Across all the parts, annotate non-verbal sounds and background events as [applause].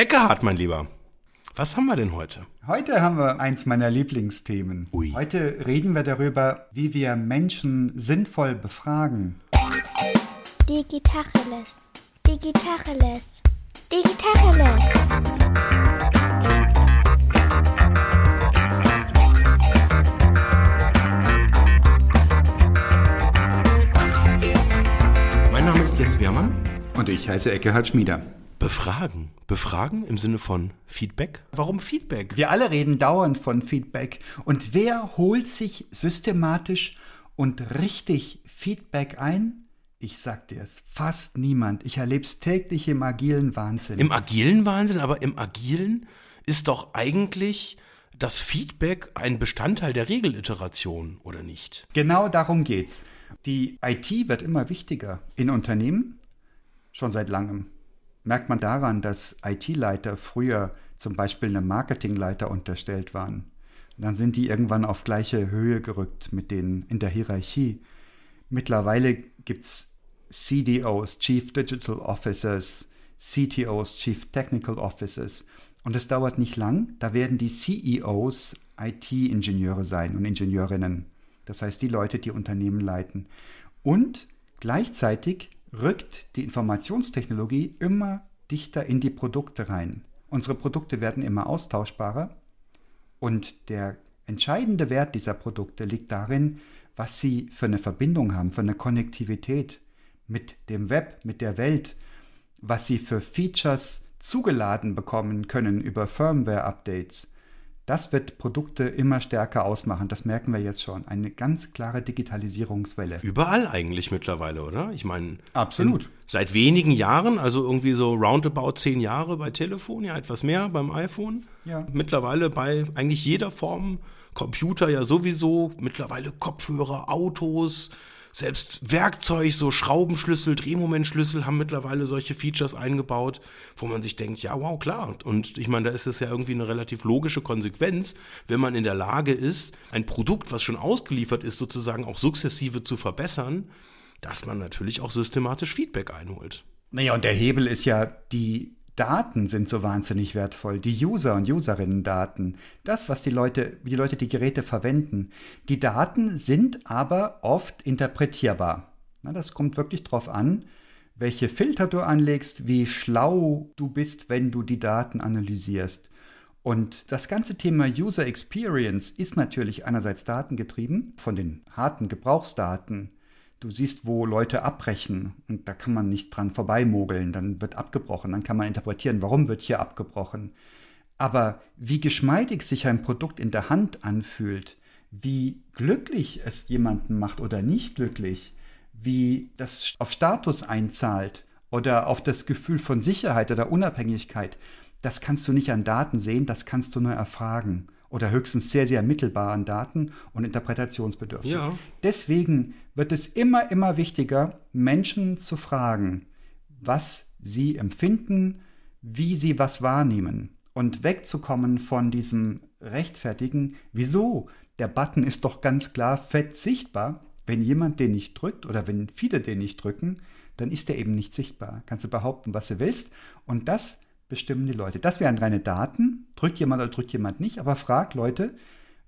Eckehard, mein Lieber. Was haben wir denn heute? Heute haben wir eins meiner Lieblingsthemen. Ui. Heute reden wir darüber, wie wir Menschen sinnvoll befragen. Digitacheles. Digitacheles. Digitacheles. Mein Name ist Jens Wehrmann. Und ich heiße Eckehard Schmieder. Befragen. Befragen im Sinne von Feedback? Warum Feedback? Wir alle reden dauernd von Feedback. Und wer holt sich systematisch und richtig Feedback ein? Ich sag dir es, fast niemand. Ich erlebe es täglich im agilen Wahnsinn. Im agilen Wahnsinn, aber im agilen ist doch eigentlich das Feedback ein Bestandteil der Regeliteration, oder nicht? Genau darum geht's. Die IT wird immer wichtiger in Unternehmen, schon seit langem merkt man daran, dass IT-Leiter früher zum Beispiel einem Marketingleiter unterstellt waren. Dann sind die irgendwann auf gleiche Höhe gerückt mit denen in der Hierarchie. Mittlerweile gibt es CDOs, Chief Digital Officers, CTOs, Chief Technical Officers. Und es dauert nicht lang, da werden die CEOs IT-Ingenieure sein und Ingenieurinnen. Das heißt, die Leute, die Unternehmen leiten. Und gleichzeitig rückt die Informationstechnologie immer dichter in die Produkte rein. Unsere Produkte werden immer austauschbarer und der entscheidende Wert dieser Produkte liegt darin, was sie für eine Verbindung haben, für eine Konnektivität mit dem Web, mit der Welt, was sie für Features zugeladen bekommen können über Firmware-Updates, das wird Produkte immer stärker ausmachen. Das merken wir jetzt schon. Eine ganz klare Digitalisierungswelle. Überall eigentlich mittlerweile, oder? Ich meine. Absolut. Seit wenigen Jahren, also irgendwie so roundabout zehn Jahre bei Telefon, ja etwas mehr beim iPhone. Ja. Mittlerweile bei eigentlich jeder Form. Computer ja sowieso, mittlerweile Kopfhörer, Autos, selbst Werkzeug, so Schraubenschlüssel, Drehmomentschlüssel haben mittlerweile solche Features eingebaut, wo man sich denkt, ja, wow, klar. Und ich meine, da ist es ja irgendwie eine relativ logische Konsequenz, wenn man in der Lage ist, ein Produkt, was schon ausgeliefert ist, sozusagen auch sukzessive zu verbessern, dass man natürlich auch systematisch Feedback einholt. Naja, und der Hebel ist ja die Daten sind so wahnsinnig wertvoll. Die User- und Userinnen-Daten. Das, was die Leute, wie die Leute die Geräte verwenden. Die Daten sind aber oft interpretierbar. Na, das kommt wirklich darauf an, welche Filter du anlegst, wie schlau du bist, wenn du die Daten analysierst. Und das ganze Thema User Experience ist natürlich einerseits datengetrieben von den harten Gebrauchsdaten, Du siehst, wo Leute abbrechen und da kann man nicht dran vorbeimogeln, dann wird abgebrochen, dann kann man interpretieren, warum wird hier abgebrochen. Aber wie geschmeidig sich ein Produkt in der Hand anfühlt, wie glücklich es jemanden macht oder nicht glücklich, wie das auf Status einzahlt oder auf das Gefühl von Sicherheit oder Unabhängigkeit, das kannst du nicht an Daten sehen, das kannst du nur erfragen oder höchstens sehr, sehr mittelbaren Daten und interpretationsbedürftig. Ja. Deswegen wird es immer, immer wichtiger, Menschen zu fragen, was sie empfinden, wie sie was wahrnehmen und wegzukommen von diesem rechtfertigen, wieso? Der Button ist doch ganz klar fett sichtbar. Wenn jemand den nicht drückt oder wenn viele den nicht drücken, dann ist der eben nicht sichtbar. Kannst du behaupten, was du willst. Und das bestimmen die Leute. Das wären reine Daten. Drückt jemand oder drückt jemand nicht, aber fragt Leute,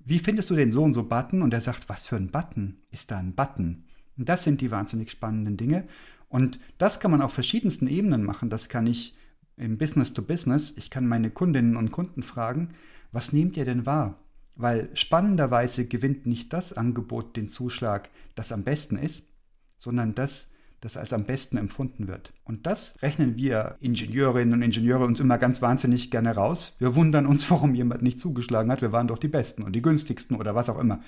wie findest du den so und so Button? Und er sagt, was für ein Button? Ist da ein Button? Und das sind die wahnsinnig spannenden Dinge. Und das kann man auf verschiedensten Ebenen machen. Das kann ich im Business to Business. Ich kann meine Kundinnen und Kunden fragen, was nehmt ihr denn wahr? Weil spannenderweise gewinnt nicht das Angebot den Zuschlag, das am besten ist, sondern das, das als am besten empfunden wird. Und das rechnen wir Ingenieurinnen und Ingenieure uns immer ganz wahnsinnig gerne raus. Wir wundern uns, [laughs] warum jemand nicht zugeschlagen hat. Wir waren doch die Besten und die günstigsten oder was auch immer.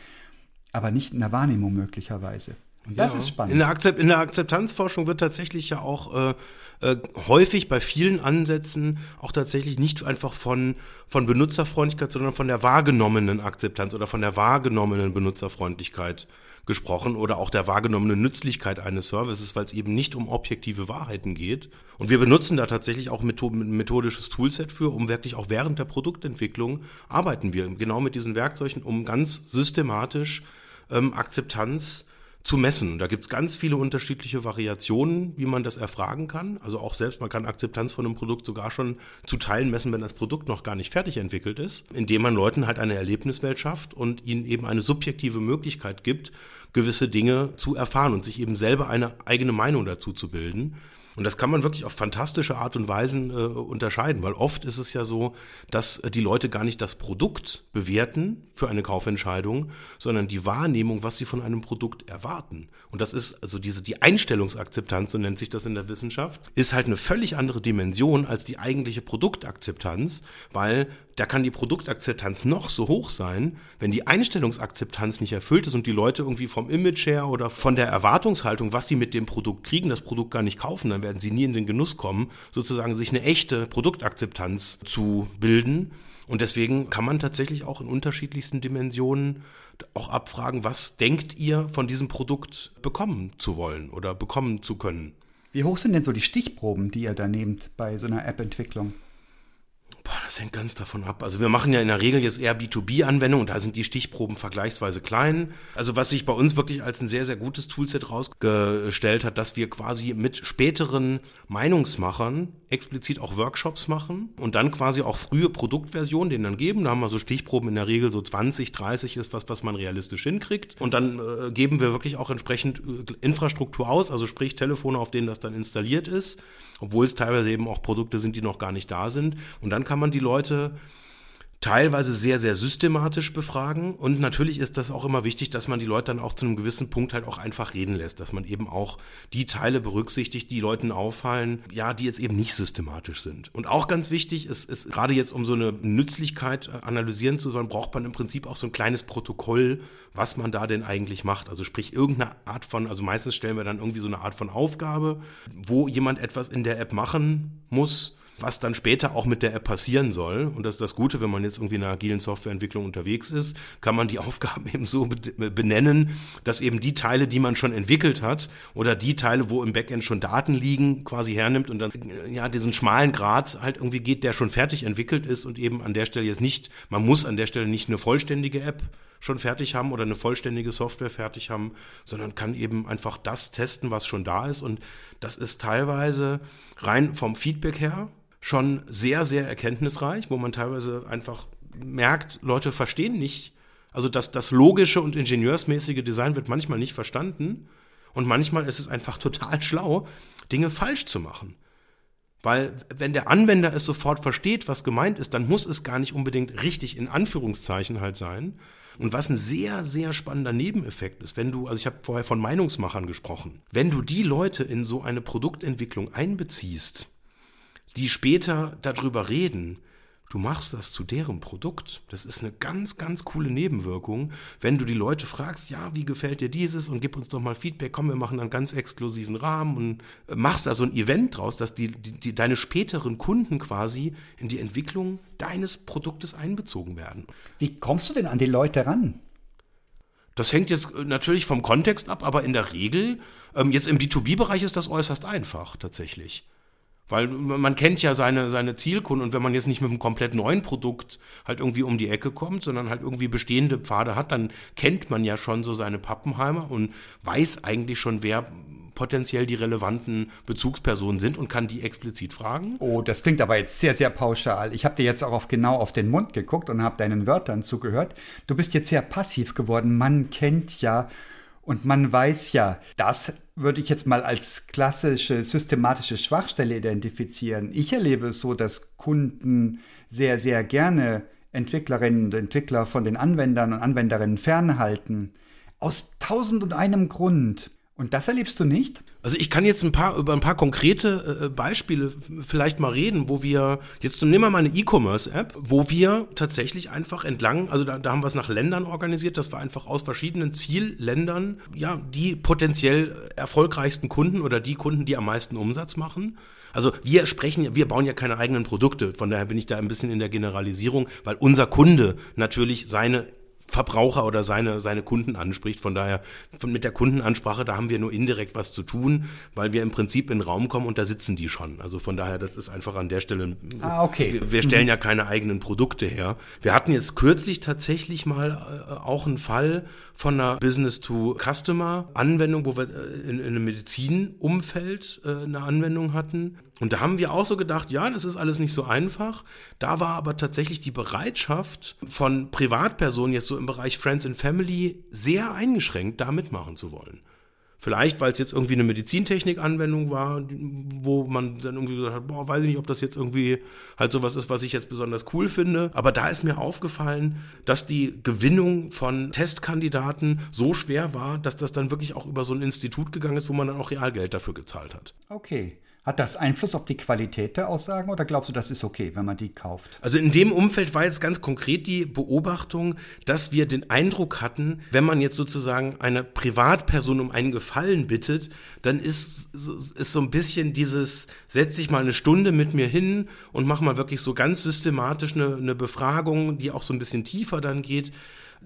Aber nicht in der Wahrnehmung möglicherweise. Und das ja. ist spannend. In der, Akzept, in der, Akzeptanzforschung wird tatsächlich ja auch äh, äh, häufig bei vielen Ansätzen auch tatsächlich nicht einfach von, von Benutzerfreundlichkeit, sondern von der wahrgenommenen Akzeptanz oder von der wahrgenommenen Benutzerfreundlichkeit gesprochen oder auch der wahrgenommenen Nützlichkeit eines Services, weil es eben nicht um objektive Wahrheiten geht. Und wir benutzen da tatsächlich auch methodisches Toolset für, um wirklich auch während der Produktentwicklung arbeiten wir genau mit diesen Werkzeugen, um ganz systematisch ähm, Akzeptanz zu messen. Da gibt's ganz viele unterschiedliche Variationen, wie man das erfragen kann. Also auch selbst, man kann Akzeptanz von einem Produkt sogar schon zu Teilen messen, wenn das Produkt noch gar nicht fertig entwickelt ist, indem man Leuten halt eine Erlebniswelt schafft und ihnen eben eine subjektive Möglichkeit gibt, gewisse Dinge zu erfahren und sich eben selber eine eigene Meinung dazu zu bilden. Und das kann man wirklich auf fantastische Art und Weisen äh, unterscheiden, weil oft ist es ja so, dass äh, die Leute gar nicht das Produkt bewerten für eine Kaufentscheidung, sondern die Wahrnehmung, was sie von einem Produkt erwarten. Und das ist also diese die Einstellungsakzeptanz, so nennt sich das in der Wissenschaft, ist halt eine völlig andere Dimension als die eigentliche Produktakzeptanz, weil da kann die Produktakzeptanz noch so hoch sein, wenn die Einstellungsakzeptanz nicht erfüllt ist und die Leute irgendwie vom Image her oder von der Erwartungshaltung, was sie mit dem Produkt kriegen, das Produkt gar nicht kaufen, dann werden sie nie in den Genuss kommen, sozusagen sich eine echte Produktakzeptanz zu bilden. Und deswegen kann man tatsächlich auch in unterschiedlichsten Dimensionen auch abfragen, was denkt ihr von diesem Produkt bekommen zu wollen oder bekommen zu können. Wie hoch sind denn so die Stichproben, die ihr da nehmt bei so einer App-Entwicklung? Boah, das hängt ganz davon ab. Also wir machen ja in der Regel jetzt eher B2B-Anwendungen und da sind die Stichproben vergleichsweise klein. Also was sich bei uns wirklich als ein sehr, sehr gutes Toolset rausgestellt hat, dass wir quasi mit späteren Meinungsmachern explizit auch Workshops machen und dann quasi auch frühe Produktversionen denen dann geben. Da haben wir so Stichproben in der Regel so 20, 30 ist was, was man realistisch hinkriegt. Und dann äh, geben wir wirklich auch entsprechend äh, Infrastruktur aus, also sprich Telefone, auf denen das dann installiert ist, obwohl es teilweise eben auch Produkte sind, die noch gar nicht da sind. Und dann kann man die Leute teilweise sehr, sehr systematisch befragen. Und natürlich ist das auch immer wichtig, dass man die Leute dann auch zu einem gewissen Punkt halt auch einfach reden lässt, dass man eben auch die Teile berücksichtigt, die Leuten auffallen, ja, die jetzt eben nicht systematisch sind. Und auch ganz wichtig ist, ist gerade jetzt, um so eine Nützlichkeit äh, analysieren zu sollen, braucht man im Prinzip auch so ein kleines Protokoll, was man da denn eigentlich macht. Also sprich irgendeine Art von, also meistens stellen wir dann irgendwie so eine Art von Aufgabe, wo jemand etwas in der App machen muss was dann später auch mit der App passieren soll. Und das ist das Gute, wenn man jetzt irgendwie in einer agilen Softwareentwicklung unterwegs ist, kann man die [laughs] Aufgaben eben so benennen, dass eben die Teile, die man schon entwickelt hat oder die Teile, wo im Backend schon Daten liegen, quasi hernimmt und dann ja diesen schmalen Grad halt irgendwie geht, der schon fertig entwickelt ist und eben an der Stelle jetzt nicht, man muss an der Stelle nicht eine vollständige App schon fertig haben oder eine vollständige Software fertig haben, sondern kann eben einfach das testen, was schon da ist. Und das ist teilweise rein vom Feedback her schon sehr, sehr erkenntnisreich, wo man teilweise einfach merkt, Leute verstehen nicht, also das, das logische und ingenieursmäßige Design wird manchmal nicht verstanden und manchmal ist es einfach total schlau, Dinge falsch zu machen. Weil wenn der Anwender es sofort versteht, was gemeint ist, dann muss es gar nicht unbedingt richtig in Anführungszeichen halt sein. Und was ein sehr, sehr spannender Nebeneffekt ist, wenn du, also ich habe vorher von Meinungsmachern gesprochen, wenn du die Leute in so eine Produktentwicklung einbeziehst, die später darüber reden, du machst das zu deren Produkt. Das ist eine ganz, ganz coole Nebenwirkung, wenn du die Leute fragst, ja, wie gefällt dir dieses und gib uns doch mal Feedback, komm, wir machen einen ganz exklusiven Rahmen und äh, machst da so ein Event draus, dass die, die, die, deine späteren Kunden quasi in die Entwicklung deines Produktes einbezogen werden. Wie kommst du denn an die Leute ran? Das hängt jetzt äh, natürlich vom Kontext ab, aber in der Regel, ähm, jetzt im B2B-Bereich ist das äußerst einfach tatsächlich. Weil man kennt ja seine, seine Zielkunden und wenn man jetzt nicht mit einem komplett neuen Produkt halt irgendwie um die Ecke kommt, sondern halt irgendwie bestehende Pfade hat, dann kennt man ja schon so seine Pappenheimer und weiß eigentlich schon, wer potenziell die relevanten Bezugspersonen sind und kann die explizit fragen. Oh, das klingt aber jetzt sehr, sehr pauschal. Ich habe dir jetzt auch auf genau auf den Mund geguckt und habe deinen Wörtern zugehört. Du bist jetzt sehr passiv geworden. Man kennt ja und man weiß ja, das würde ich jetzt mal als klassische systematische Schwachstelle identifizieren. Ich erlebe es so, dass Kunden sehr, sehr gerne Entwicklerinnen und Entwickler von den Anwendern und Anwenderinnen fernhalten. Aus tausend und einem Grund. Und das erlebst du nicht? Also ich kann jetzt ein paar über ein paar konkrete äh, Beispiele vielleicht mal reden, wo wir jetzt nehmen wir mal eine E-Commerce-App, wo wir tatsächlich einfach entlang, also da, da haben wir es nach Ländern organisiert, dass wir einfach aus verschiedenen Zielländern ja die potenziell erfolgreichsten Kunden oder die Kunden, die am meisten Umsatz machen. Also wir sprechen, wir bauen ja keine eigenen Produkte, von daher bin ich da ein bisschen in der Generalisierung, weil unser Kunde natürlich seine Verbraucher oder seine, seine Kunden anspricht. Von daher, von, mit der Kundenansprache, da haben wir nur indirekt was zu tun, weil wir im Prinzip in den Raum kommen und da sitzen die schon. Also von daher, das ist einfach an der Stelle. Ah, okay. Wir, wir stellen mhm. ja keine eigenen Produkte her. Wir hatten jetzt kürzlich tatsächlich mal äh, auch einen Fall von einer Business-to-Customer-Anwendung, wo wir äh, in, in einem Medizinumfeld äh, eine Anwendung hatten. Und da haben wir auch so gedacht, ja, das ist alles nicht so einfach. Da war aber tatsächlich die Bereitschaft von Privatpersonen jetzt so im Bereich Friends and Family sehr eingeschränkt, da mitmachen zu wollen. Vielleicht, weil es jetzt irgendwie eine Medizintechnik-Anwendung war, wo man dann irgendwie gesagt hat, boah, weiß ich nicht, ob das jetzt irgendwie halt sowas ist, was ich jetzt besonders cool finde. Aber da ist mir aufgefallen, dass die Gewinnung von Testkandidaten so schwer war, dass das dann wirklich auch über so ein Institut gegangen ist, wo man dann auch Realgeld dafür gezahlt hat. Okay. Hat das Einfluss auf die Qualität der Aussagen oder glaubst du, das ist okay, wenn man die kauft? Also in dem Umfeld war jetzt ganz konkret die Beobachtung, dass wir den Eindruck hatten, wenn man jetzt sozusagen eine Privatperson um einen Gefallen bittet, dann ist, ist so ein bisschen dieses, setz dich mal eine Stunde mit mir hin und mach mal wirklich so ganz systematisch eine, eine Befragung, die auch so ein bisschen tiefer dann geht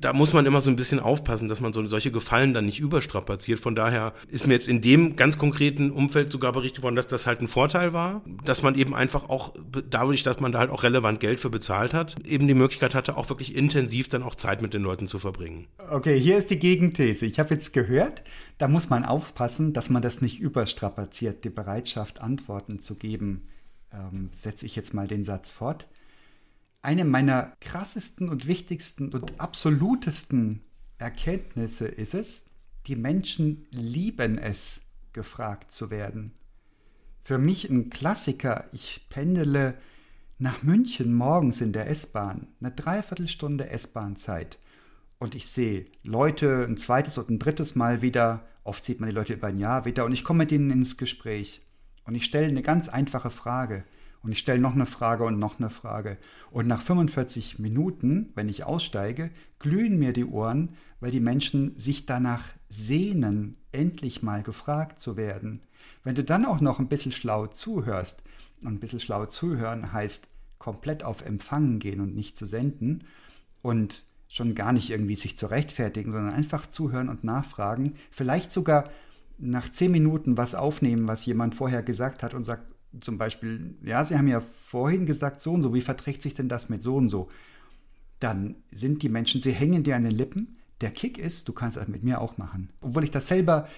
da muss man immer so ein bisschen aufpassen, dass man so solche Gefallen dann nicht überstrapaziert. Von daher ist mir jetzt in dem ganz konkreten Umfeld sogar berichtet worden, dass das halt ein Vorteil war, dass man eben einfach auch dadurch, dass man da halt auch relevant Geld für bezahlt hat, eben die Möglichkeit hatte, auch wirklich intensiv dann auch Zeit mit den Leuten zu verbringen. Okay, hier ist die Gegenthese. Ich habe jetzt gehört, da muss man aufpassen, dass man das nicht überstrapaziert, die Bereitschaft, Antworten zu geben. Ähm, setze ich jetzt mal den Satz fort eine meiner krassesten und wichtigsten und absolutesten Erkenntnisse ist es, die Menschen lieben es, gefragt zu werden. Für mich ein Klassiker, ich pendele nach München morgens in der S-Bahn, eine Dreiviertelstunde S-Bahn-Zeit. Und ich sehe Leute ein zweites und ein drittes Mal wieder, oft sieht man die Leute über ein Jahr wieder, und ich komme mit ihnen ins Gespräch. Und ich stelle eine ganz einfache Frage. Und ich stelle noch eine Frage und noch eine Frage. Und nach 45 Minuten, wenn ich aussteige, glühen mir die Ohren, weil die Menschen sich danach sehnen, endlich mal gefragt zu werden. Wenn du dann auch noch ein bisschen schlau zuhörst, und ein bisschen schlau zuhören heißt komplett auf Empfangen gehen und nicht zu senden und schon gar nicht irgendwie sich zu rechtfertigen, sondern einfach zuhören und nachfragen, vielleicht sogar nach zehn Minuten was aufnehmen, was jemand vorher gesagt hat und sagt, zum Beispiel, ja, Sie haben ja vorhin gesagt, so und so, wie verträgt sich denn das mit so und so? Dann sind die Menschen, sie hängen dir an den Lippen. Der Kick ist, du kannst das mit mir auch machen. Obwohl ich das selber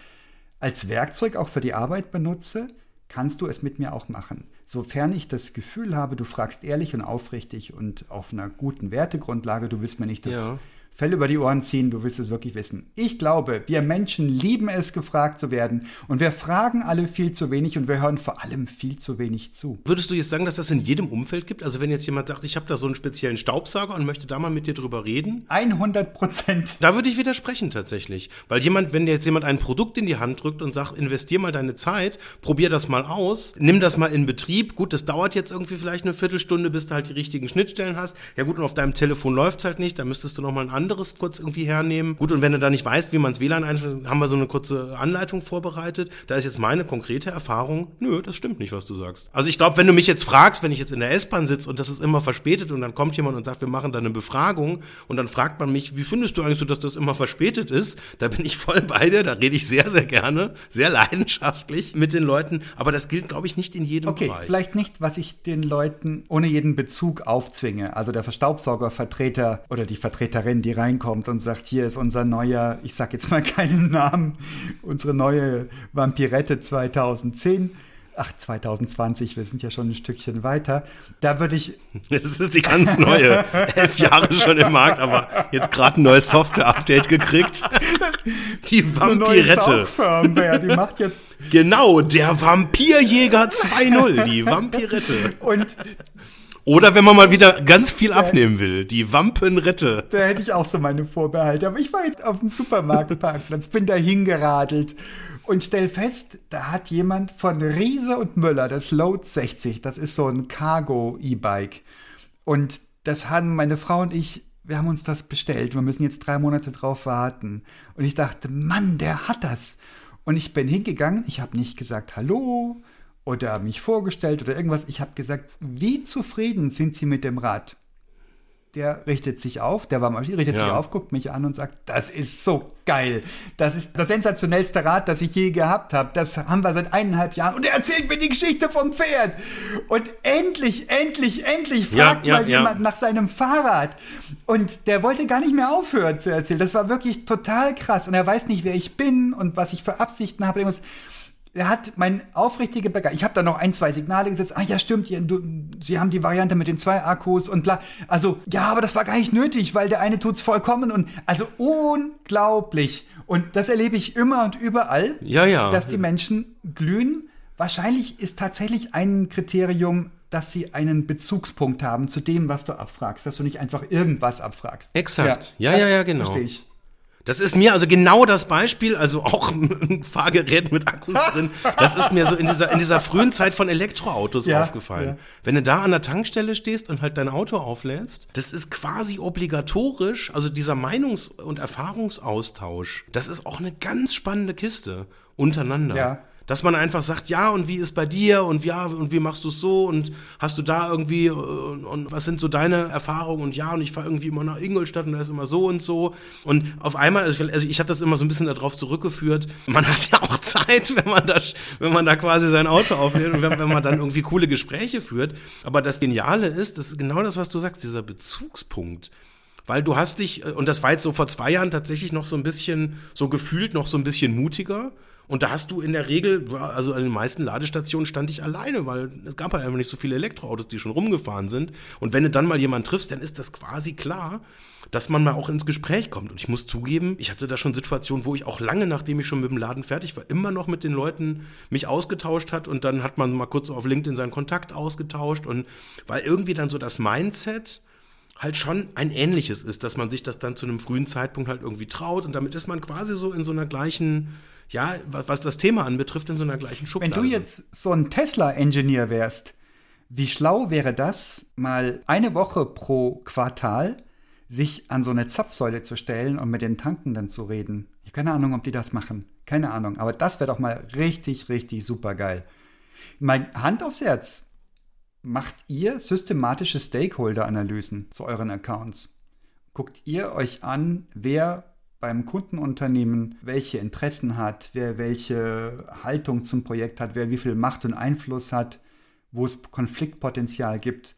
als Werkzeug auch für die Arbeit benutze, kannst du es mit mir auch machen. Sofern ich das Gefühl habe, du fragst ehrlich und aufrichtig und auf einer guten Wertegrundlage, du willst mir nicht das ja. Fell über die Ohren ziehen, du willst es wirklich wissen. Ich glaube, wir Menschen lieben es, gefragt zu werden. Und wir fragen alle viel zu wenig und wir hören vor allem viel zu wenig zu. Würdest du jetzt sagen, dass das in jedem Umfeld gibt? Also wenn jetzt jemand sagt, ich habe da so einen speziellen Staubsauger und möchte da mal mit dir drüber reden? 100 Prozent. Da würde ich widersprechen tatsächlich. Weil jemand, wenn jetzt jemand ein Produkt in die Hand drückt und sagt, investier mal deine Zeit, probier das mal aus, nimm das mal in Betrieb. Gut, das dauert jetzt irgendwie vielleicht eine Viertelstunde, bis du halt die richtigen Schnittstellen hast. Ja gut, und auf deinem Telefon läuft es halt nicht, da müsstest du noch mal einen anderen anderes kurz irgendwie hernehmen. Gut, und wenn du da nicht weißt, wie man das WLAN einstellt, haben wir so eine kurze Anleitung vorbereitet. Da ist jetzt meine konkrete Erfahrung, nö, das stimmt nicht, was du sagst. Also ich glaube, wenn du mich jetzt fragst, wenn ich jetzt in der S-Bahn sitze und das ist immer verspätet und dann kommt jemand und sagt, wir machen da eine Befragung und dann fragt man mich, wie findest du eigentlich so, dass das immer verspätet ist? Da bin ich voll bei dir, da rede ich sehr, sehr gerne, sehr leidenschaftlich mit den Leuten, aber das gilt, glaube ich, nicht in jedem okay, Bereich. Vielleicht nicht, was ich den Leuten ohne jeden Bezug aufzwinge. Also der Verstaubsaugervertreter oder die Vertreterin, die reinkommt und sagt, hier ist unser neuer, ich sag jetzt mal [laughs] keinen Namen, unsere neue Vampirette 2010 ach, 2020, wir sind ja schon ein Stückchen weiter. Da würde ich. [laughs] Das ist die ganz neue. Elf Jahre schon im Markt, aber jetzt gerade ein neues Software-Update gekriegt. [laughs] Die Vampirette. Eine die macht jetzt. Genau, der Vampirjäger 2.0, die Vampirette. Und oder wenn man mal wieder ganz viel abnehmen will, die Wampenritte. Da hätte ich auch so meine Vorbehalte. Aber ich war jetzt auf dem Supermarktparkplatz, bin da hingeradelt und stell fest, da hat jemand von Riese und Müller das Load 60, das ist so ein Cargo-E-Bike. Und das haben meine Frau und ich, wir haben uns das bestellt. Wir müssen jetzt drei Monate drauf warten. Und ich dachte, Mann, der hat das. Und ich bin hingegangen, ich habe nicht gesagt Hallo, oder mich vorgestellt oder irgendwas. Ich habe gesagt, wie zufrieden sind Sie mit dem Rad? der richtet sich auf, der war mal richtet ja. sich auf, guckt mich an und sagt, das ist so geil. Das ist das sensationellste Rad, das ich je gehabt habe. Das haben wir seit eineinhalb Jahren. Und er erzählt mir die Geschichte vom Pferd. Und endlich, endlich, endlich fragt ja, ja, mal jemand nach seinem Fahrrad. Und der wollte gar nicht mehr aufhören zu erzählen. Das war wirklich total krass. Und er weiß nicht, wer ich bin und was ich für Absichten habe er hat mein aufrichtige Begeisterung. Ich habe da noch ein, zwei Signale gesetzt. Ah ja, stimmt, du, Sie haben die Variante mit den zwei Akkus und bla. Also, ja, aber das war gar nicht nötig, weil der eine tut's vollkommen und also unglaublich. Und das erlebe ich immer und überall, ja, ja. dass die Menschen glühen. Wahrscheinlich ist tatsächlich ein Kriterium, dass sie einen Bezugspunkt haben zu dem, was du abfragst, dass du nicht einfach irgendwas abfragst. Exakt. Ja, ja, ja, ja genau. Verstehe ich. Das ist mir also genau das Beispiel, also auch [laughs] ein Fahrgerät mit Akkus drin. Das ist mir so in dieser, in dieser frühen Zeit von Elektroautos ja, aufgefallen. Ja. Wenn du da an der Tankstelle stehst und halt dein Auto auflädst, das ist quasi obligatorisch, also dieser Meinungs- und Erfahrungsaustausch, das ist auch eine ganz spannende Kiste untereinander. Ja dass man einfach sagt, ja, und wie ist bei dir? Und ja, und wie machst du es so? Und hast du da irgendwie äh, und, und, was sind so deine Erfahrungen? Und ja, und ich fahre irgendwie immer nach Ingolstadt und da ist immer so und so. Und auf einmal, also ich, also ich habe das immer so ein bisschen darauf zurückgeführt, man hat ja auch [laughs] Zeit, wenn man da, wenn man da quasi sein Auto auflädt und wenn, wenn man dann irgendwie coole Gespräche führt, aber das Geniale ist, das ist genau das, was du sagst, dieser Bezugspunkt. Weil du hast dich, äh, und das war jetzt so vor zwei Jahren tatsächlich noch so ein bisschen, so gefühlt noch so ein bisschen mutiger, und da hast du in der Regel, also an den meisten Ladestationen stand ich alleine, weil es gab halt einfach nicht so viele Elektroautos, die schon rumgefahren sind. Und wenn du dann mal jemanden triffst, dann ist das quasi klar, dass man mal auch ins Gespräch kommt. Und ich muss zugeben, ich hatte da schon Situationen, wo ich auch lange, nachdem ich schon mit dem Laden fertig war, immer noch mit den Leuten mich ausgetauscht hat und dann hat man mal kurz auf LinkedIn seinen Kontakt ausgetauscht und weil irgendwie dann so das Mindset halt schon ein ähnliches ist, dass man sich das dann zu einem frühen Zeitpunkt halt irgendwie traut und damit ist man quasi so in so einer gleichen ja, was, was das Thema anbetrifft, in so einer gleichen Schublade. Wenn du jetzt so ein Tesla-Engineer wärst, wie schlau wäre das, mal eine Woche pro Quartal sich an so eine Zapfsäule zu stellen und mit den Tanken dann zu reden? Ich habe keine Ahnung, ob die das machen. Keine Ahnung. Aber das wäre doch mal richtig, richtig super geil. Mal Hand aufs Herz. Macht ihr systematische Stakeholder-Analysen zu euren Accounts? Guckt ihr euch an, wer beim Kundenunternehmen welche Interessen hat, wer welche Haltung zum Projekt hat, wer wie viel Macht und Einfluss hat, wo es Konfliktpotenzial gibt,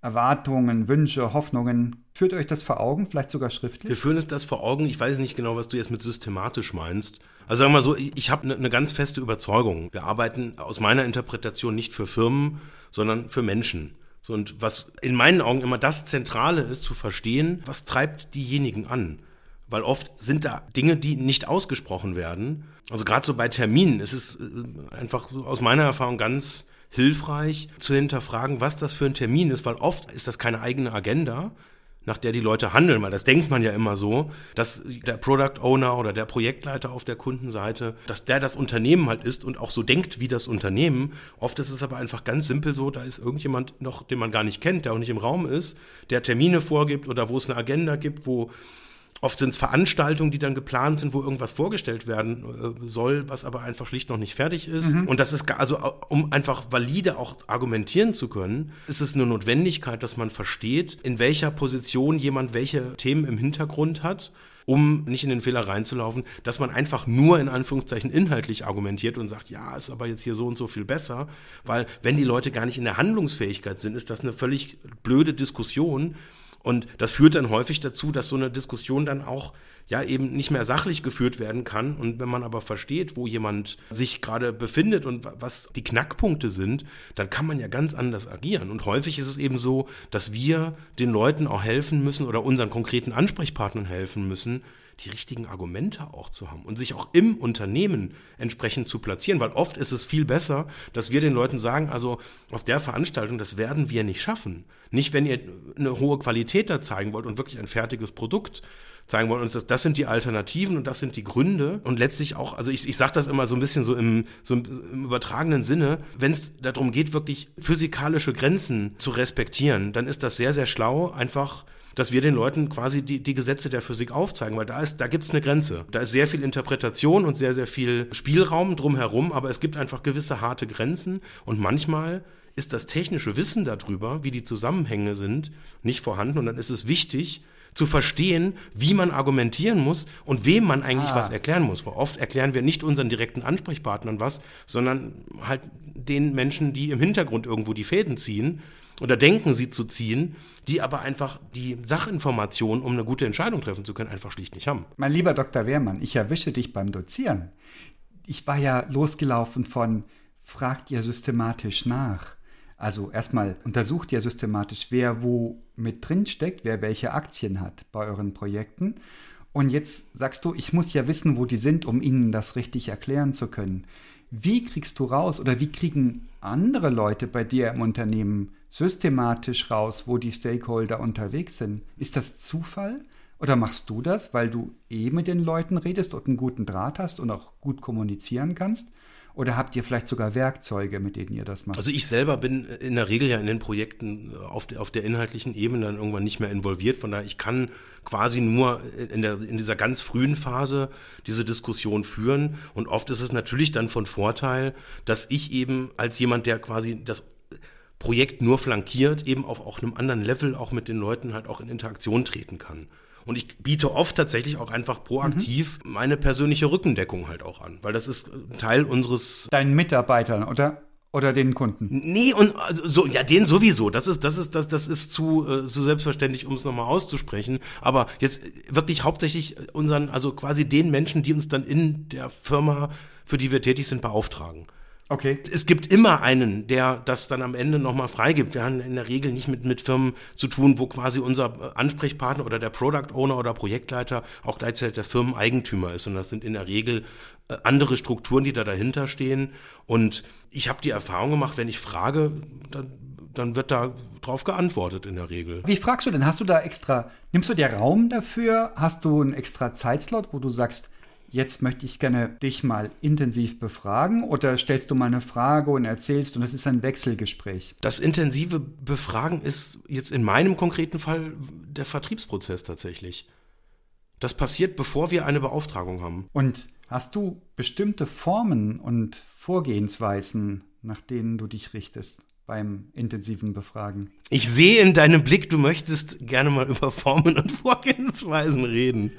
Erwartungen, Wünsche, Hoffnungen. Führt euch das vor Augen, vielleicht sogar schriftlich? Wir führen es das vor Augen. Ich weiß nicht genau, was du jetzt mit systematisch meinst. Also sagen wir mal so, ich habe eine ne ganz feste Überzeugung. Wir arbeiten aus meiner Interpretation nicht für Firmen, sondern für Menschen. So, und was in meinen Augen immer das Zentrale ist, zu verstehen, was treibt diejenigen an weil oft sind da Dinge, die nicht ausgesprochen werden. Also gerade so bei Terminen ist es äh, einfach aus meiner Erfahrung ganz hilfreich zu hinterfragen, was das für ein Termin ist, weil oft ist das keine eigene Agenda, nach der die Leute handeln, weil das denkt man ja immer so, dass der Product Owner oder der Projektleiter auf der Kundenseite, dass der das Unternehmen halt ist und auch so denkt wie das Unternehmen. Oft ist es aber einfach ganz simpel so, da ist irgendjemand noch, den man gar nicht kennt, der auch nicht im Raum ist, der Termine vorgibt oder wo es eine Agenda gibt, wo Oft sind es Veranstaltungen, die dann geplant sind, wo irgendwas vorgestellt werden äh, soll, was aber einfach schlicht noch nicht fertig ist. Mhm. Und das ist, also um einfach valide auch argumentieren zu können, ist es eine Notwendigkeit, dass man versteht, in welcher Position jemand welche Themen im Hintergrund hat um nicht in den Fehler reinzulaufen, dass man einfach nur in Anführungszeichen inhaltlich argumentiert und sagt, ja, ist aber jetzt hier so und so viel besser, weil wenn die Leute gar nicht in der Handlungsfähigkeit sind, ist das eine völlig blöde Diskussion, und das führt dann häufig dazu, dass so eine Diskussion dann auch ja eben nicht mehr sachlich geführt werden kann. Und wenn man aber versteht, wo jemand sich gerade befindet und was die Knackpunkte sind, dann kann man ja ganz anders agieren. Und häufig ist es eben so, dass wir den Leuten auch helfen müssen oder unseren konkreten Ansprechpartnern helfen müssen, die richtigen Argumente auch zu haben und sich auch im Unternehmen entsprechend zu platzieren, weil oft ist es viel besser, dass wir den Leuten sagen, also auf der Veranstaltung, das werden wir nicht schaffen. Nicht, wenn ihr eine hohe Qualität da zeigen wollt und wirklich ein fertiges Produkt zeigen wollen. Und das, das sind die Alternativen und das sind die Gründe. Und letztlich auch, also ich, ich sage das immer so ein bisschen so im, so im übertragenen Sinne, wenn es darum geht, wirklich physikalische Grenzen zu respektieren, dann ist das sehr, sehr schlau, einfach dass wir den Leuten quasi die, die Gesetze der Physik aufzeigen, weil da ist, da gibt's eine Grenze. Da ist sehr viel Interpretation und sehr, sehr viel Spielraum drumherum, aber es gibt einfach gewisse harte Grenzen und manchmal ist das technische Wissen darüber, wie die Zusammenhänge sind, nicht vorhanden. Und dann ist es wichtig, zu verstehen, wie man argumentieren muss und wem man eigentlich ah. was erklären muss. Weil oft erklären wir nicht unseren direkten Ansprechpartnern was, sondern halt den Menschen, die im Hintergrund irgendwo die Fäden ziehen oder denken sie zu ziehen, die aber einfach die Sachinformation, um eine gute Entscheidung treffen zu können, einfach schlicht nicht haben. Mein lieber Dr. Wehrmann, ich erwische dich beim Dozieren. Ich war ja losgelaufen von fragt ihr systematisch nach. Also erstmal untersucht ihr systematisch, wer wo mit drin steckt, wer welche Aktien hat bei euren Projekten. Und jetzt sagst du, ich muss ja wissen, wo die sind, um ihnen das richtig erklären zu können. Wie kriegst du raus oder wie kriegen andere Leute bei dir im Unternehmen systematisch raus, wo die Stakeholder unterwegs sind? Ist das Zufall? Oder machst du das, weil du eh mit den Leuten redest und einen guten Draht hast und auch gut kommunizieren kannst? Oder habt ihr vielleicht sogar Werkzeuge, mit denen ihr das macht? Also ich selber bin in der Regel ja in den Projekten auf der, auf der inhaltlichen Ebene dann irgendwann nicht mehr involviert. Von daher, ich kann quasi nur in, der, in dieser ganz frühen Phase diese Diskussion führen. Und oft ist es natürlich dann von Vorteil, dass ich eben als jemand, der quasi das Projekt nur flankiert, eben auf auch einem anderen Level auch mit den Leuten halt auch in Interaktion treten kann. Und ich biete oft tatsächlich auch einfach proaktiv mhm. meine persönliche Rückendeckung halt auch an, weil das ist Teil unseres. Deinen Mitarbeitern, oder? Oder den Kunden? Nee, und also, so, ja, den sowieso. Das ist, das ist, das, das ist zu, äh, zu selbstverständlich, um es nochmal auszusprechen. Aber jetzt wirklich hauptsächlich unseren, also quasi den Menschen, die uns dann in der Firma, für die wir tätig sind, beauftragen. Okay. Es gibt immer einen, der das dann am Ende nochmal freigibt. Wir haben in der Regel nicht mit, mit Firmen zu tun, wo quasi unser Ansprechpartner oder der Product Owner oder Projektleiter auch gleichzeitig der Firmeneigentümer ist. Und das sind in der Regel äh, andere Strukturen, die da dahinter stehen. Und ich habe die Erfahrung gemacht, wenn ich frage, dann, dann wird da drauf geantwortet in der Regel. Wie fragst du denn? Hast du da extra, nimmst du dir Raum dafür? Hast du einen extra Zeitslot, wo du sagst, jetzt möchte ich gerne dich mal intensiv befragen oder stellst du mal eine Frage und erzählst und es ist ein Wechselgespräch? Das intensive Befragen ist jetzt in meinem konkreten Fall der Vertriebsprozess tatsächlich. Das passiert, bevor wir eine Beauftragung haben. Und hast du bestimmte Formen und Vorgehensweisen, nach denen du dich richtest? beim intensiven Befragen. Ich sehe in deinem Blick, du möchtest gerne mal über Formen und Vorgehensweisen reden.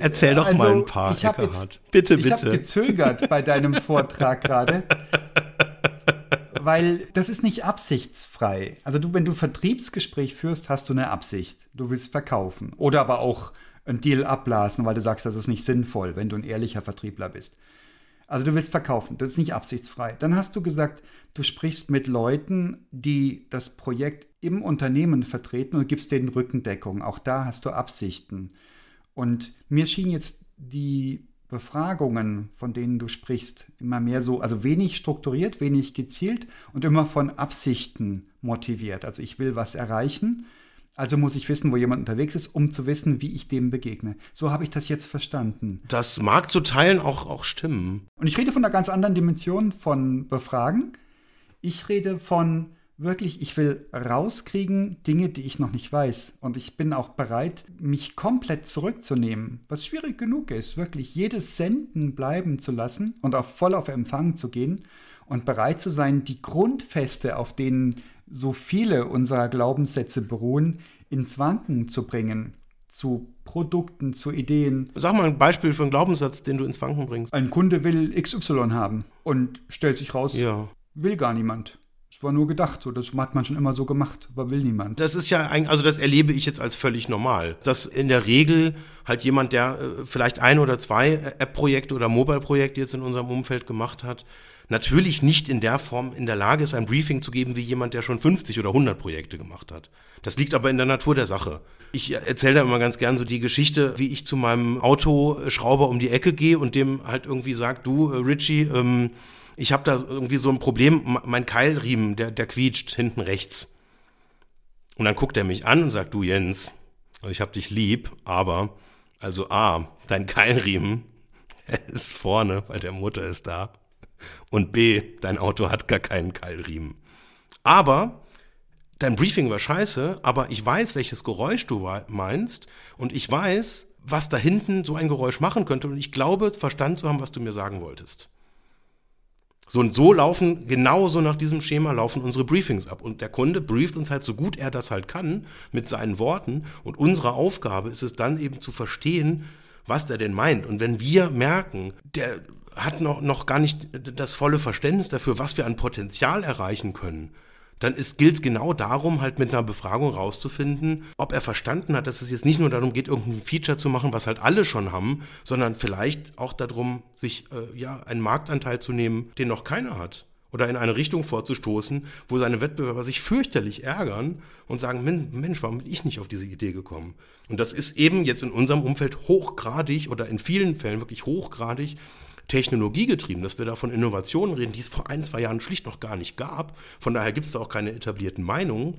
Erzähl doch also, mal ein paar. Ich habe bitte, bitte. Ich habe gezögert bei deinem [laughs] Vortrag gerade, weil das ist nicht absichtsfrei. Also du, wenn du Vertriebsgespräch führst, hast du eine Absicht. Du willst verkaufen oder aber auch einen Deal abblasen, weil du sagst, das ist nicht sinnvoll, wenn du ein ehrlicher Vertriebler bist. Also du willst verkaufen, das ist nicht absichtsfrei. Dann hast du gesagt, du sprichst mit Leuten, die das Projekt im Unternehmen vertreten und gibst denen Rückendeckung. Auch da hast du Absichten. Und mir schien jetzt die Befragungen, von denen du sprichst, immer mehr so, also wenig strukturiert, wenig gezielt und immer von Absichten motiviert. Also ich will was erreichen, also muss ich wissen, wo jemand unterwegs ist, um zu wissen, wie ich dem begegne. So habe ich das jetzt verstanden. Das mag zu Teilen auch, auch stimmen. Und ich rede von einer ganz anderen Dimension von Befragen. Ich rede von wirklich, ich will rauskriegen Dinge, die ich noch nicht weiß. Und ich bin auch bereit, mich komplett zurückzunehmen, was schwierig genug ist, wirklich jedes Senden bleiben zu lassen und auch voll auf Empfang zu gehen und bereit zu sein, die Grundfeste, auf denen so viele unserer Glaubenssätze beruhen, ins Wanken zu bringen. Zu Produkten, zu Ideen. Sag mal ein Beispiel für einen Glaubenssatz, den du ins Wanken bringst. Ein Kunde will XY haben und stellt sich raus, ja. will gar niemand. Es war nur gedacht, so das hat man schon immer so gemacht, aber will niemand. Das ist ja ein, also das erlebe ich jetzt als völlig normal. Dass in der Regel halt jemand, der äh, vielleicht ein oder zwei App-Projekte oder Mobile-Projekte jetzt in unserem Umfeld gemacht hat, natürlich nicht in der Form in der Lage ist, ein Briefing zu geben wie jemand, der schon 50 oder 100 Projekte gemacht hat. Das liegt aber in der Natur der Sache. Ich erzähle da immer ganz gern so die Geschichte, wie ich zu meinem Autoschrauber um die Ecke gehe und dem halt irgendwie sagt, du, äh, Richie, ähm, ich habe da irgendwie so ein Problem, mein Keilriemen, der, der quietscht hinten rechts. Und dann guckt er mich an und sagt, du Jens, ich hab dich lieb, aber, also A, dein Keilriemen [laughs] ist vorne, weil der Motor ist da. Und B, dein Auto hat gar keinen Keilriemen. Aber dein Briefing war scheiße, aber ich weiß, welches Geräusch du meinst und ich weiß, was da hinten so ein Geräusch machen könnte und ich glaube, verstanden zu haben, was du mir sagen wolltest. So und so laufen, genauso nach diesem Schema laufen unsere Briefings ab. Und der Kunde brieft uns halt so gut er das halt kann mit seinen Worten. Und unsere Aufgabe ist es dann eben zu verstehen, was der denn meint. Und wenn wir merken, der hat noch, noch gar nicht das volle Verständnis dafür, was wir an Potenzial erreichen können, dann gilt es genau darum, halt mit einer Befragung rauszufinden, ob er verstanden hat, dass es jetzt nicht nur darum geht, irgendein Feature zu machen, was halt alle schon haben, sondern vielleicht auch darum, sich äh, ja einen Marktanteil zu nehmen, den noch keiner hat. Oder in eine Richtung vorzustoßen, wo seine Wettbewerber sich fürchterlich ärgern und sagen, Mensch, warum bin ich nicht auf diese Idee gekommen? Und das ist eben jetzt in unserem Umfeld hochgradig oder in vielen Fällen wirklich hochgradig technologiegetrieben, dass wir da von Innovationen reden, die es vor ein, zwei Jahren schlicht noch gar nicht gab. Von daher gibt es da auch keine etablierten Meinungen.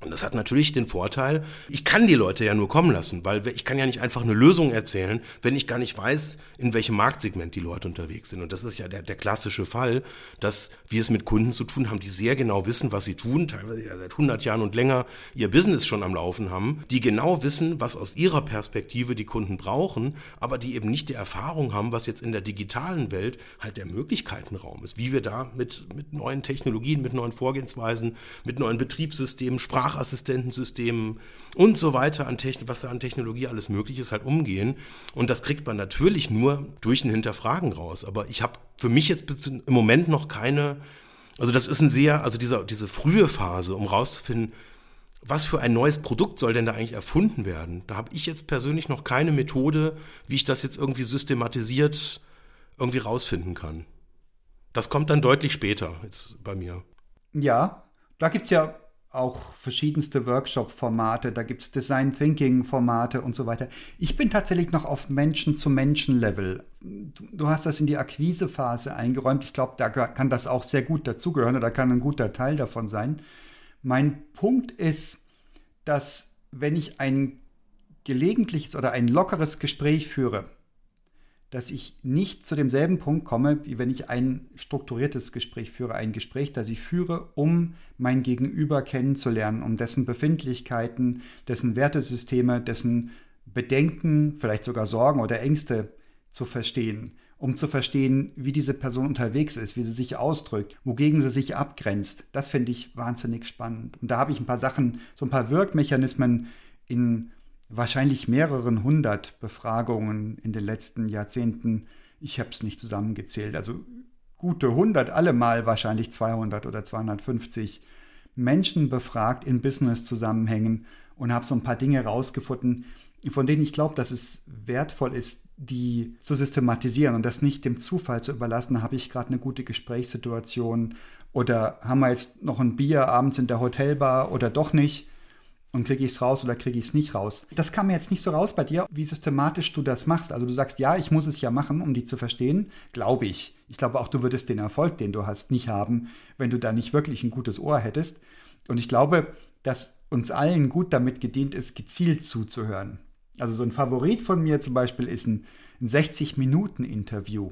Und das hat natürlich den Vorteil, ich kann die Leute ja nur kommen lassen, weil ich kann ja nicht einfach eine Lösung erzählen, wenn ich gar nicht weiß, in welchem Marktsegment die Leute unterwegs sind. Und das ist ja der, der klassische Fall, dass wir es mit Kunden zu tun haben, die sehr genau wissen, was sie tun, teilweise ja seit 100 Jahren und länger ihr Business schon am Laufen haben, die genau wissen, was aus ihrer Perspektive die Kunden brauchen, aber die eben nicht die Erfahrung haben, was jetzt in der digitalen Welt halt der Möglichkeitenraum ist, wie wir da mit, mit neuen Technologien, mit neuen Vorgehensweisen, mit neuen Betriebssystemen, Sprache Sprachassistentensystemen und so weiter, an Techn was da an Technologie alles möglich ist, halt umgehen. Und das kriegt man natürlich nur durch ein Hinterfragen raus. Aber ich habe für mich jetzt im Moment noch keine, also das ist ein sehr, also dieser, diese frühe Phase, um rauszufinden, was für ein neues Produkt soll denn da eigentlich erfunden werden? Da habe ich jetzt persönlich noch keine Methode, wie ich das jetzt irgendwie systematisiert irgendwie rausfinden kann. Das kommt dann deutlich später jetzt bei mir. Ja, da gibt es ja auch verschiedenste Workshop-Formate, da gibt es Design Thinking-Formate und so weiter. Ich bin tatsächlich noch auf Menschen-zu-Menschen-Level. Du, du, hast das in die Akquisephase eingeräumt. Ich glaube, da kann das auch sehr gut dazugehören oder kann ein guter Teil davon sein. Mein Punkt ist, dass wenn ich ein gelegentliches oder ein lockeres Gespräch führe, dass ich nicht zu demselben Punkt komme, wie wenn ich ein strukturiertes Gespräch führe. Ein Gespräch, das ich führe, um mein Gegenüber kennenzulernen, um dessen Befindlichkeiten, dessen Wertesysteme, dessen Bedenken, vielleicht sogar Sorgen oder Ängste zu verstehen, um zu verstehen, wie diese Person unterwegs ist, wie sie sich ausdrückt, wogegen sie sich abgrenzt. Das finde ich wahnsinnig spannend. Und da habe ich ein paar Sachen, so ein paar Wirkmechanismen in wahrscheinlich mehreren hundert Befragungen in den letzten Jahrzehnten. Ich habe es nicht zusammengezählt. Also gute 100, allemal wahrscheinlich 200 oder 250 Menschen befragt in Business-Zusammenhängen und habe so ein paar Dinge rausgefunden, von denen ich glaube, dass es wertvoll ist, die zu systematisieren und das nicht dem Zufall zu überlassen. Habe ich gerade eine gute Gesprächssituation oder haben wir jetzt noch ein Bier abends in der Hotelbar oder doch nicht? Und kriege ich es raus oder kriege ich es nicht raus. Das kam mir jetzt nicht so raus bei dir, wie systematisch du das machst. Also du sagst, ja, ich muss es ja machen, um die zu verstehen. Glaube ich. Ich glaube auch, du würdest den Erfolg, den du hast, nicht haben, wenn du da nicht wirklich ein gutes Ohr hättest. Und ich glaube, dass uns allen gut damit gedient ist, gezielt zuzuhören. Also so ein Favorit von mir zum Beispiel ist ein, ein 60-Minuten-Interview.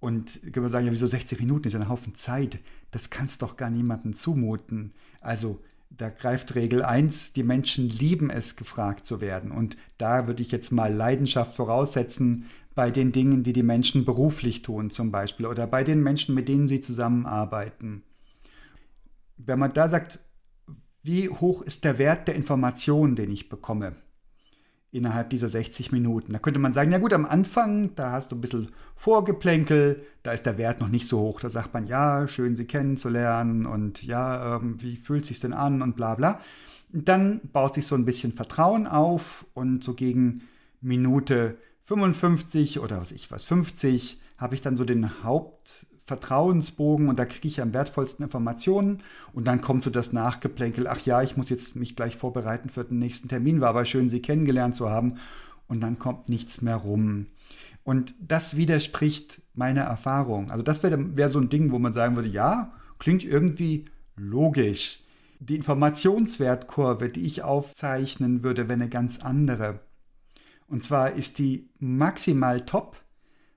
Und können wir sagen, ja, wieso 60 Minuten ist ein Haufen Zeit? Das kannst doch gar niemandem zumuten. Also da greift Regel 1, die Menschen lieben es, gefragt zu werden. Und da würde ich jetzt mal Leidenschaft voraussetzen bei den Dingen, die die Menschen beruflich tun zum Beispiel oder bei den Menschen, mit denen sie zusammenarbeiten. Wenn man da sagt, wie hoch ist der Wert der Information, den ich bekomme? Innerhalb dieser 60 Minuten. Da könnte man sagen, ja gut, am Anfang, da hast du ein bisschen Vorgeplänkel, da ist der Wert noch nicht so hoch. Da sagt man, ja, schön sie kennenzulernen und ja, ähm, wie fühlt es sich denn an und bla bla. Dann baut sich so ein bisschen Vertrauen auf und so gegen Minute 55 oder was ich was, 50 habe ich dann so den Haupt, Vertrauensbogen und da kriege ich am wertvollsten Informationen und dann kommt so das Nachgeplänkel, ach ja, ich muss jetzt mich gleich vorbereiten für den nächsten Termin, war aber schön, Sie kennengelernt zu haben und dann kommt nichts mehr rum. Und das widerspricht meiner Erfahrung. Also das wäre wär so ein Ding, wo man sagen würde, ja, klingt irgendwie logisch. Die Informationswertkurve, die ich aufzeichnen würde, wäre eine ganz andere. Und zwar ist die maximal top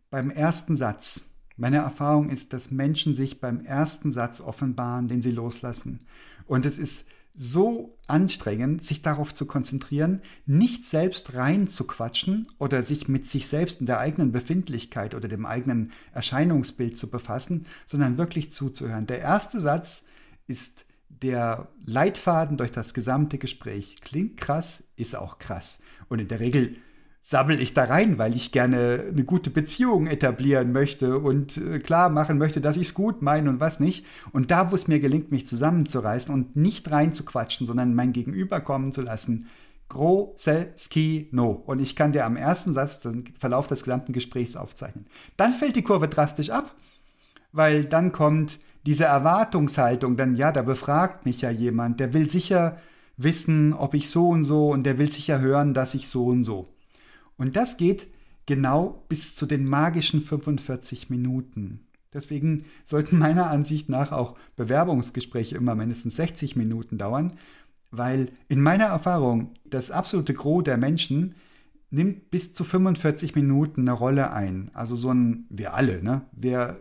beim ersten Satz. Meine Erfahrung ist, dass Menschen sich beim ersten Satz offenbaren, den sie loslassen. Und es ist so anstrengend, sich darauf zu konzentrieren, nicht selbst reinzuquatschen oder sich mit sich selbst in der eigenen Befindlichkeit oder dem eigenen Erscheinungsbild zu befassen, sondern wirklich zuzuhören. Der erste Satz ist der Leitfaden durch das gesamte Gespräch. Klingt krass, ist auch krass. Und in der Regel sammel ich da rein, weil ich gerne eine gute Beziehung etablieren möchte und äh, klar machen möchte, dass ich es gut meine und was nicht. Und da, wo es mir gelingt, mich zusammenzureißen und nicht reinzuquatschen, sondern mein Gegenüber kommen zu lassen, große no. Und ich kann dir am ersten Satz den Verlauf des gesamten Gesprächs aufzeichnen. Dann fällt die Kurve drastisch ab, weil dann kommt diese Erwartungshaltung, dann ja, da befragt mich ja jemand, der will sicher wissen, ob ich so und so und der will sicher hören, dass ich so und so. Und das geht genau bis zu den magischen 45 Minuten. Deswegen sollten meiner Ansicht nach auch Bewerbungsgespräche immer mindestens 60 Minuten dauern, weil in meiner Erfahrung das absolute Gros der Menschen nimmt bis zu 45 Minuten eine Rolle ein. Also so ein, wir alle, ne? Wir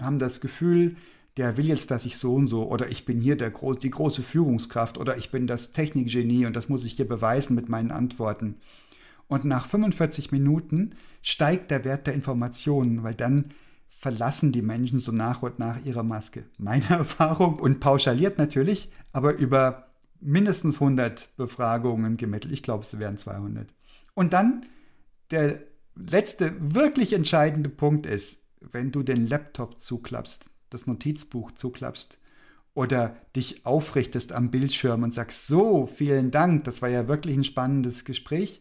haben das Gefühl, der will jetzt, dass ich so und so, oder ich bin hier der, die große Führungskraft, oder ich bin das Technikgenie und das muss ich hier beweisen mit meinen Antworten. Und nach 45 Minuten steigt der Wert der Informationen, weil dann verlassen die Menschen so nach und nach ihre Maske. Meine [laughs] Erfahrung und pauschaliert natürlich, aber über mindestens 100 Befragungen gemittelt. Ich glaube, es wären 200. Und dann der letzte wirklich entscheidende Punkt ist, wenn du den Laptop zuklappst, das Notizbuch zuklappst oder dich aufrichtest am Bildschirm und sagst, so, vielen Dank, das war ja wirklich ein spannendes Gespräch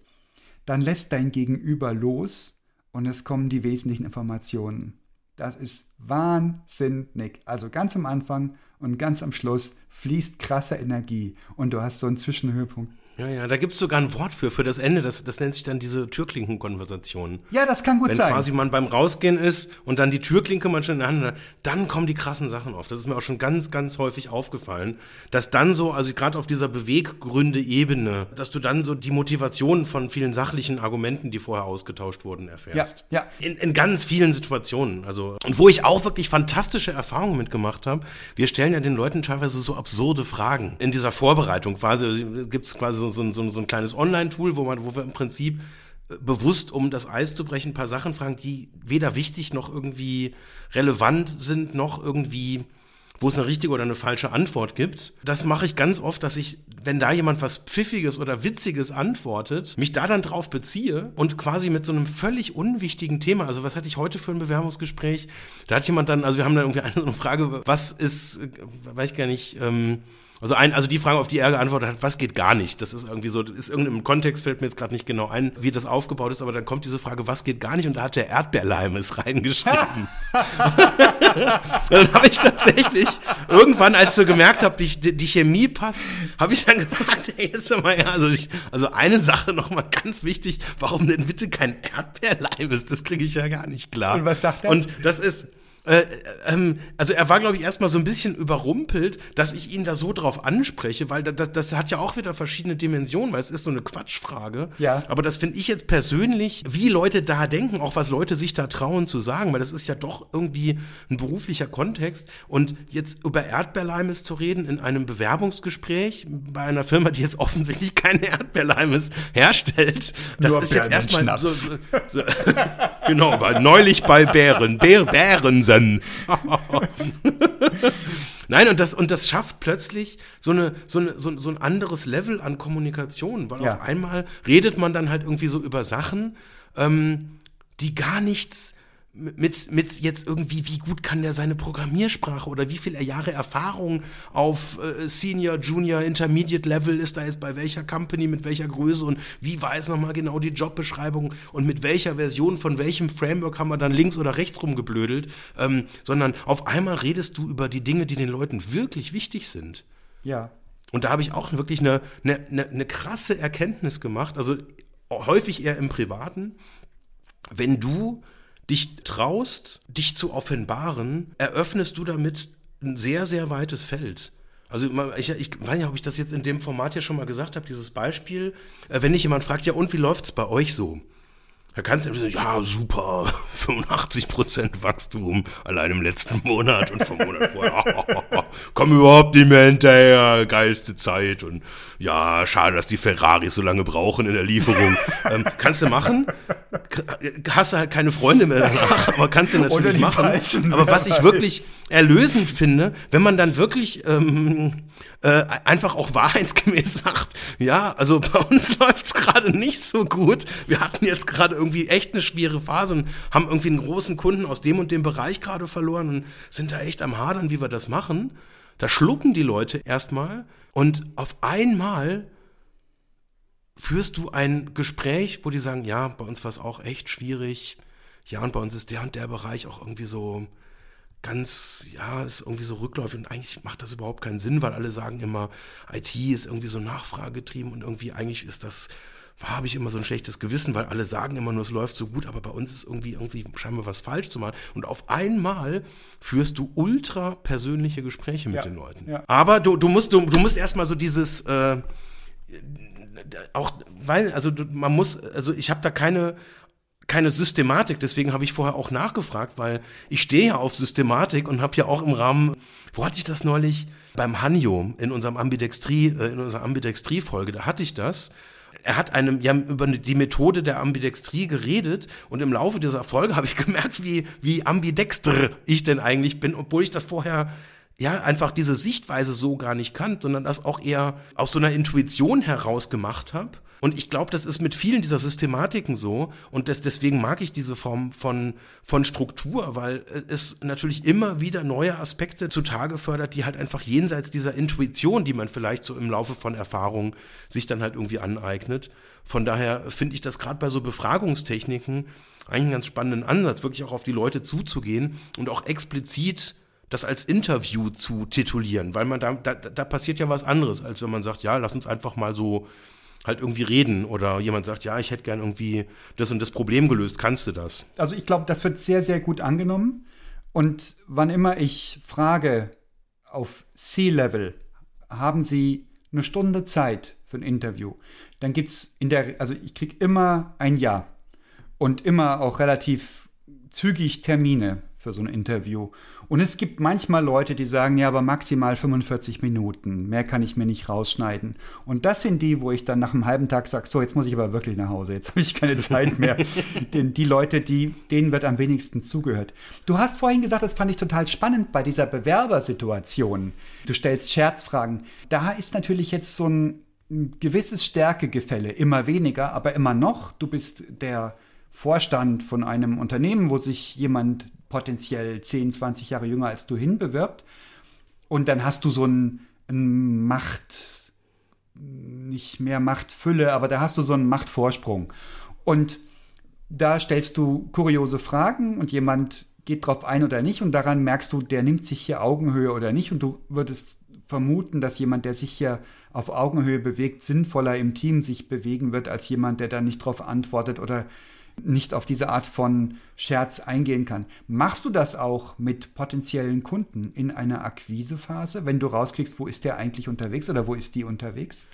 dann lässt dein Gegenüber los und es kommen die wesentlichen Informationen. Das ist wahnsinnig. Also ganz am Anfang und ganz am Schluss fließt krasse Energie und du hast so einen Zwischenhöhepunkt. Ja, ja, da gibt es sogar ein Wort für, für das Ende. Das, das nennt sich dann diese Türklinkenkonversation. Ja, das kann gut Wenn sein. Wenn quasi man beim Rausgehen ist und dann die Türklinke man schon in der Hand hat, dann kommen die krassen Sachen auf. Das ist mir auch schon ganz, ganz häufig aufgefallen, dass dann so, also gerade auf dieser Beweggründe-Ebene, dass du dann so die Motivation von vielen sachlichen Argumenten, die vorher ausgetauscht wurden, erfährst. Ja, ja. In, in ganz vielen Situationen. Also, und wo ich auch wirklich fantastische Erfahrungen mitgemacht habe, wir stellen ja den Leuten teilweise so absurde Fragen. In dieser Vorbereitung quasi, also, gibt es quasi so, so, so, so ein kleines Online-Tool, wo wo wir im Prinzip äh, bewusst, um das Eis zu brechen, ein paar Sachen fragen, die weder wichtig noch irgendwie relevant sind, noch irgendwie, wo es eine richtige oder eine falsche Antwort gibt. Das mache ich ganz oft, dass ich, wenn da jemand was Pfiffiges oder Witziges antwortet, mich da dann drauf beziehe und quasi mit so einem völlig unwichtigen Thema, also was hatte ich heute für ein Bewerbungsgespräch? Da hat jemand dann, also wir haben da irgendwie [laughs] eine Frage, was ist, äh, weiß ich gar nicht, ähm, also, ein, also die Frage, auf die er geantwortet hat, was geht gar nicht? Das ist irgendwie so, das ist irgendeinem Kontext fällt mir jetzt gerade nicht genau ein, wie das aufgebaut ist, aber dann kommt diese Frage, was geht gar nicht? Und da hat der Erdbeerleim es reingeschrieben. [laughs] dann habe ich tatsächlich irgendwann, als du gemerkt habt, die, die Chemie passt, habe ich dann gefragt, ey, jetzt mal ja, also, ich, also eine Sache nochmal ganz wichtig, warum denn bitte kein Erdbeerleim ist? Das kriege ich ja gar nicht klar. Und was sagt er? Und das ist äh, ähm, also er war, glaube ich, erstmal so ein bisschen überrumpelt, dass ich ihn da so drauf anspreche, weil das, das hat ja auch wieder verschiedene Dimensionen, weil es ist so eine Quatschfrage. Ja. Aber das finde ich jetzt persönlich, wie Leute da denken, auch was Leute sich da trauen zu sagen, weil das ist ja doch irgendwie ein beruflicher Kontext. Und jetzt über Erdbeerleimes zu reden in einem Bewerbungsgespräch bei einer Firma, die jetzt offensichtlich keine Erdbeerleimes herstellt, das Nur ist jetzt erstmal so, so, so [laughs] genau, bei, neulich bei Bären, Bär, Bären Wesen. [laughs] Nein, und das, und das schafft plötzlich so, eine, so, eine, so, so ein anderes Level an Kommunikation, weil ja. auf einmal redet man dann halt irgendwie so über Sachen, ähm, die gar nichts mit, mit jetzt irgendwie, wie gut kann der seine Programmiersprache oder wie viele Jahre Erfahrung auf äh, Senior, Junior, Intermediate Level ist da jetzt bei welcher Company, mit welcher Größe und wie war es nochmal genau die Jobbeschreibung und mit welcher Version von welchem Framework haben wir dann links oder rechts rumgeblödelt, ähm, sondern auf einmal redest du über die Dinge, die den Leuten wirklich wichtig sind. Ja. Und da habe ich auch wirklich eine, eine, eine, eine krasse Erkenntnis gemacht, also häufig eher im Privaten, wenn du dich traust, dich zu offenbaren, eröffnest du damit ein sehr, sehr weites Feld. Also ich, ich weiß nicht, ob ich das jetzt in dem Format ja schon mal gesagt habe, dieses Beispiel. Äh, wenn dich jemand fragt, ja und wie läuft's bei euch so? Da kannst du sagen, ja, super, [laughs] 85% Wachstum allein im letzten Monat und vom Monat vorher. [laughs] komm überhaupt nicht mehr hinterher, geilste Zeit und ja, schade, dass die Ferraris so lange brauchen in der Lieferung. [laughs] ähm, kannst du machen, hast du halt keine Freunde mehr danach, aber kannst du natürlich machen. Aber was ich wirklich erlösend finde, wenn man dann wirklich ähm, äh, einfach auch wahrheitsgemäß sagt, ja, also bei uns [laughs] läuft's gerade nicht so gut. Wir hatten jetzt gerade irgendwie echt eine schwere Phase und haben irgendwie einen großen Kunden aus dem und dem Bereich gerade verloren und sind da echt am Hadern, wie wir das machen. Da schlucken die Leute erstmal und auf einmal führst du ein Gespräch, wo die sagen, ja, bei uns war es auch echt schwierig. Ja, und bei uns ist der und der Bereich auch irgendwie so ganz, ja, ist irgendwie so rückläufig und eigentlich macht das überhaupt keinen Sinn, weil alle sagen immer, IT ist irgendwie so nachfragetrieben und irgendwie eigentlich ist das, habe ich immer so ein schlechtes Gewissen, weil alle sagen immer nur, es läuft so gut, aber bei uns ist irgendwie, irgendwie scheinbar was falsch zu machen. Und auf einmal führst du ultra persönliche Gespräche mit ja, den Leuten. Ja. Aber du, du musst, du, du musst erstmal so dieses, äh, auch, weil, also man muss, also ich habe da keine keine Systematik, deswegen habe ich vorher auch nachgefragt, weil ich stehe ja auf Systematik und habe ja auch im Rahmen, wo hatte ich das neulich? Beim Hanjo in unserem Ambidextrie, äh, in unserer Ambidextrie-Folge, da hatte ich das. Er hat einem ja über die Methode der Ambidextrie geredet und im Laufe dieser Folge [laughs] habe ich gemerkt, wie, wie ambidexter ich denn eigentlich bin, obwohl ich das vorher ja, einfach diese Sichtweise so gar nicht kannte, sondern das auch eher aus so einer Intuition heraus gemacht habe. Und ich glaube, das ist mit vielen dieser Systematiken so. Und das, deswegen mag ich diese Form von, von Struktur, weil es natürlich immer wieder neue Aspekte zutage fördert, die halt einfach jenseits dieser Intuition, die man vielleicht so im Laufe von Erfahrungen sich dann halt irgendwie aneignet. Von daher finde ich das gerade bei so Befragungstechniken eigentlich einen ganz spannenden Ansatz, wirklich auch auf die Leute zuzugehen und auch explizit das als Interview zu titulieren, weil man da, da, da passiert ja was anderes, als wenn man sagt, ja, lass uns einfach mal so halt irgendwie reden oder jemand sagt, ja, ich hätte gern irgendwie das und das Problem gelöst, kannst du das? Also ich glaube, das wird sehr, sehr gut angenommen. Und wann immer ich frage auf C-Level, haben Sie eine Stunde Zeit für ein Interview, dann gibt es in der, also ich kriege immer ein Ja und immer auch relativ zügig Termine für so ein Interview. Und es gibt manchmal Leute, die sagen, ja, aber maximal 45 Minuten, mehr kann ich mir nicht rausschneiden. Und das sind die, wo ich dann nach einem halben Tag sage, so, jetzt muss ich aber wirklich nach Hause, jetzt [laughs] habe ich keine Zeit mehr. [laughs] Denn die Leute, die, denen wird am wenigsten zugehört. Du hast vorhin gesagt, das fand ich total spannend bei dieser Bewerbersituation. Du stellst Scherzfragen. Da ist natürlich jetzt so ein, ein gewisses Stärkegefälle, immer weniger, aber immer noch. Du bist der Vorstand von einem Unternehmen, wo sich jemand potenziell 10, 20 Jahre jünger als du hinbewirbt. Und dann hast du so ein, ein Macht, nicht mehr Machtfülle, aber da hast du so einen Machtvorsprung. Und da stellst du kuriose Fragen und jemand geht drauf ein oder nicht und daran merkst du, der nimmt sich hier Augenhöhe oder nicht und du würdest vermuten, dass jemand, der sich hier auf Augenhöhe bewegt, sinnvoller im Team sich bewegen wird als jemand, der da nicht drauf antwortet oder nicht auf diese Art von Scherz eingehen kann. Machst du das auch mit potenziellen Kunden in einer Akquisephase, wenn du rauskriegst, wo ist der eigentlich unterwegs oder wo ist die unterwegs?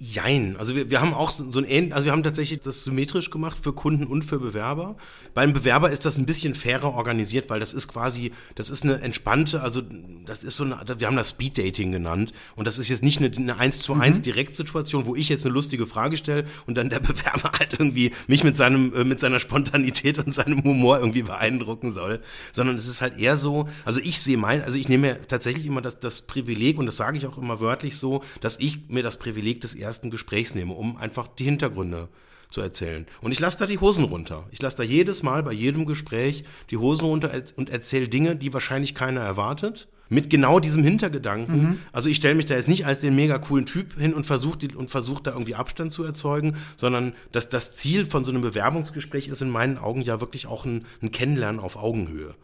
Jein. Also wir, wir haben auch so, ein ähnlich, also wir haben tatsächlich das symmetrisch gemacht für Kunden und für Bewerber. Beim Bewerber ist das ein bisschen fairer organisiert, weil das ist quasi, das ist eine entspannte, also das ist so eine, wir haben das Speed Dating genannt und das ist jetzt nicht eine, eine 1 zu 1 mhm. Direktsituation, wo ich jetzt eine lustige Frage stelle und dann der [laughs] Bewerber halt irgendwie mich mit seinem, äh, mit seiner Spontanität und seinem Humor irgendwie beeindrucken soll, sondern es ist halt eher so, also ich sehe mein, also ich nehme mir tatsächlich immer das, das Privileg und das sage ich auch immer wörtlich so, dass ich mir das Privileg des ersten Gesprächs nehme, um einfach die Hintergründe zu erzählen. Und ich lasse da die Hosen runter. Ich lasse da jedes Mal bei jedem Gespräch die Hosen runter und erzähle Dinge, die wahrscheinlich keiner erwartet. Mit genau diesem Hintergedanken. Mhm. Also ich stelle mich da jetzt nicht als den mega coolen Typ hin und versuche und versuch da irgendwie Abstand zu erzeugen, sondern dass das Ziel von so einem Bewerbungsgespräch ist in meinen Augen ja wirklich auch ein, ein Kennenlernen auf Augenhöhe.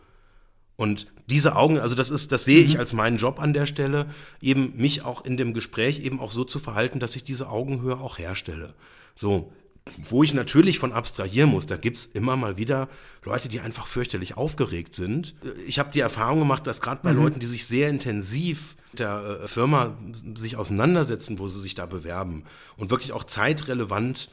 Und diese Augen, also das ist, das sehe ich mhm. als meinen Job an der Stelle, eben mich auch in dem Gespräch eben auch so zu verhalten, dass ich diese Augenhöhe auch herstelle. So, wo ich natürlich von abstrahieren muss, da gibt's immer mal wieder Leute, die einfach fürchterlich aufgeregt sind. Ich habe die Erfahrung gemacht, dass gerade bei mhm. Leuten, die sich sehr intensiv mit der äh, Firma sich auseinandersetzen, wo sie sich da bewerben und wirklich auch zeitrelevant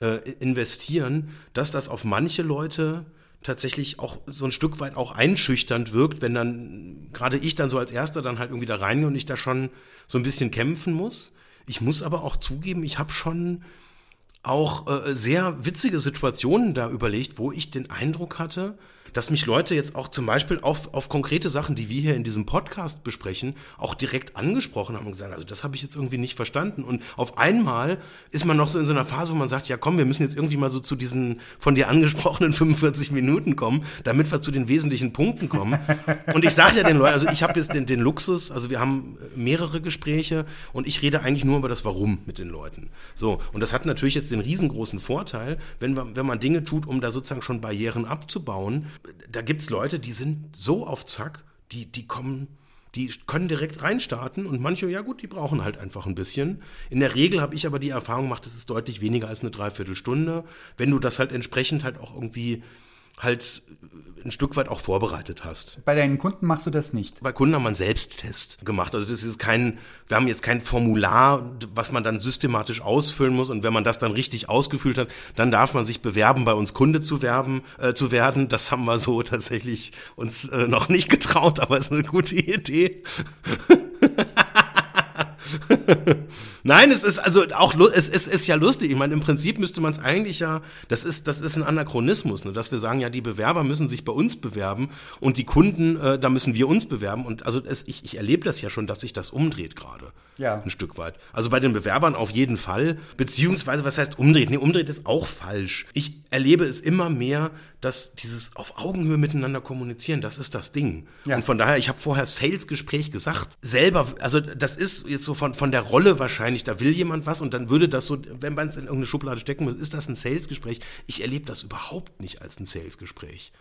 äh, investieren, dass das auf manche Leute tatsächlich auch so ein Stück weit auch einschüchternd wirkt, wenn dann gerade ich dann so als Erster dann halt irgendwie da reingehe und ich da schon so ein bisschen kämpfen muss. Ich muss aber auch zugeben, ich habe schon auch äh, sehr witzige Situationen da überlegt, wo ich den Eindruck hatte, dass mich Leute jetzt auch zum Beispiel auf, auf konkrete Sachen, die wir hier in diesem Podcast besprechen, auch direkt angesprochen haben und gesagt, also das habe ich jetzt irgendwie nicht verstanden. Und auf einmal ist man noch so in so einer Phase, wo man sagt, ja komm, wir müssen jetzt irgendwie mal so zu diesen von dir angesprochenen [laughs] 45 Minuten kommen, damit wir zu den wesentlichen Punkten kommen. Und ich sage ja den Leuten, also ich habe jetzt den, den Luxus, also wir haben mehrere Gespräche und ich rede eigentlich nur über das Warum mit den Leuten. So, und das hat natürlich jetzt den riesengroßen Vorteil, wenn, man, wenn man Dinge tut, um da sozusagen schon Barrieren abzubauen, da gibt es Leute, die sind so auf Zack, die, die kommen, die können direkt reinstarten und manche, ja gut, die brauchen halt einfach ein bisschen. In der Regel habe ich aber die Erfahrung gemacht, es ist deutlich weniger als eine Dreiviertelstunde. Wenn du das halt entsprechend halt auch irgendwie halt ein Stück weit auch vorbereitet hast. Bei deinen Kunden machst du das nicht? Bei Kunden haben wir einen Selbsttest gemacht. Also das ist kein, wir haben jetzt kein Formular, was man dann systematisch ausfüllen muss. Und wenn man das dann richtig ausgefüllt hat, dann darf man sich bewerben, bei uns Kunde zu werben, äh, zu werden. Das haben wir so tatsächlich uns äh, noch nicht getraut, aber ist eine gute Idee. [laughs] Nein, es ist also auch es, es ist ja lustig. Ich meine, im Prinzip müsste man es eigentlich ja, das ist das ist ein Anachronismus, ne, dass wir sagen, ja, die Bewerber müssen sich bei uns bewerben und die Kunden, äh, da müssen wir uns bewerben. Und also es, ich, ich erlebe das ja schon, dass sich das umdreht gerade. Ja. Ein Stück weit. Also bei den Bewerbern auf jeden Fall. Beziehungsweise, was heißt umdreht? Nee, umdreht ist auch falsch. Ich erlebe es immer mehr, dass dieses auf Augenhöhe miteinander kommunizieren, das ist das Ding. Ja. Und von daher, ich habe vorher Sales-Gespräch gesagt. Selber, also das ist jetzt so von, von der Rolle wahrscheinlich, da will jemand was und dann würde das so, wenn man es in irgendeine Schublade stecken muss, ist das ein Sales-Gespräch. Ich erlebe das überhaupt nicht als ein Sales-Gespräch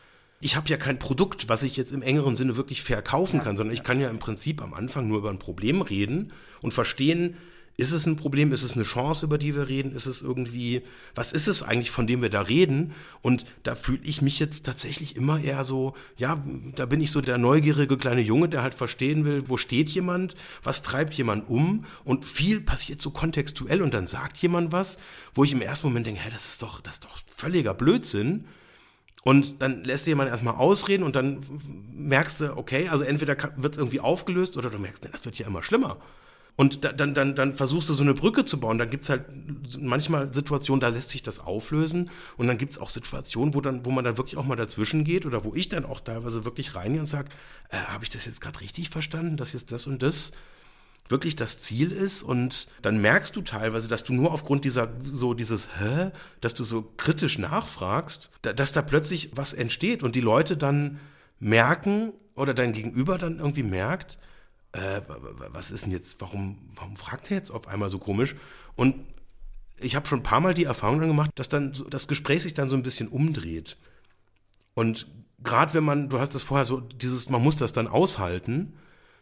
ich habe ja kein Produkt, was ich jetzt im engeren Sinne wirklich verkaufen kann, sondern ich kann ja im Prinzip am Anfang nur über ein Problem reden und verstehen, ist es ein Problem, ist es eine Chance, über die wir reden, ist es irgendwie, was ist es eigentlich, von dem wir da reden? Und da fühle ich mich jetzt tatsächlich immer eher so, ja, da bin ich so der neugierige kleine Junge, der halt verstehen will, wo steht jemand, was treibt jemand um? Und viel passiert so kontextuell und dann sagt jemand was, wo ich im ersten Moment denke, hä, das ist doch, das ist doch völliger Blödsinn. Und dann lässt du jemanden erstmal ausreden und dann merkst du, okay, also entweder wird es irgendwie aufgelöst oder du merkst, das wird ja immer schlimmer. Und dann, dann, dann versuchst du so eine Brücke zu bauen. Dann gibt es halt manchmal Situationen, da lässt sich das auflösen. Und dann gibt es auch Situationen, wo, dann, wo man dann wirklich auch mal dazwischen geht oder wo ich dann auch teilweise wirklich reingehe und sage, äh, habe ich das jetzt gerade richtig verstanden, dass jetzt das und das wirklich das Ziel ist und dann merkst du teilweise, dass du nur aufgrund dieser so dieses Hä, dass du so kritisch nachfragst, dass da plötzlich was entsteht und die Leute dann merken oder dein Gegenüber dann irgendwie merkt, äh, was ist denn jetzt, warum, warum fragt er jetzt auf einmal so komisch? Und ich habe schon ein paar Mal die Erfahrung gemacht, dass dann das Gespräch sich dann so ein bisschen umdreht. Und gerade wenn man, du hast das vorher so, dieses, man muss das dann aushalten,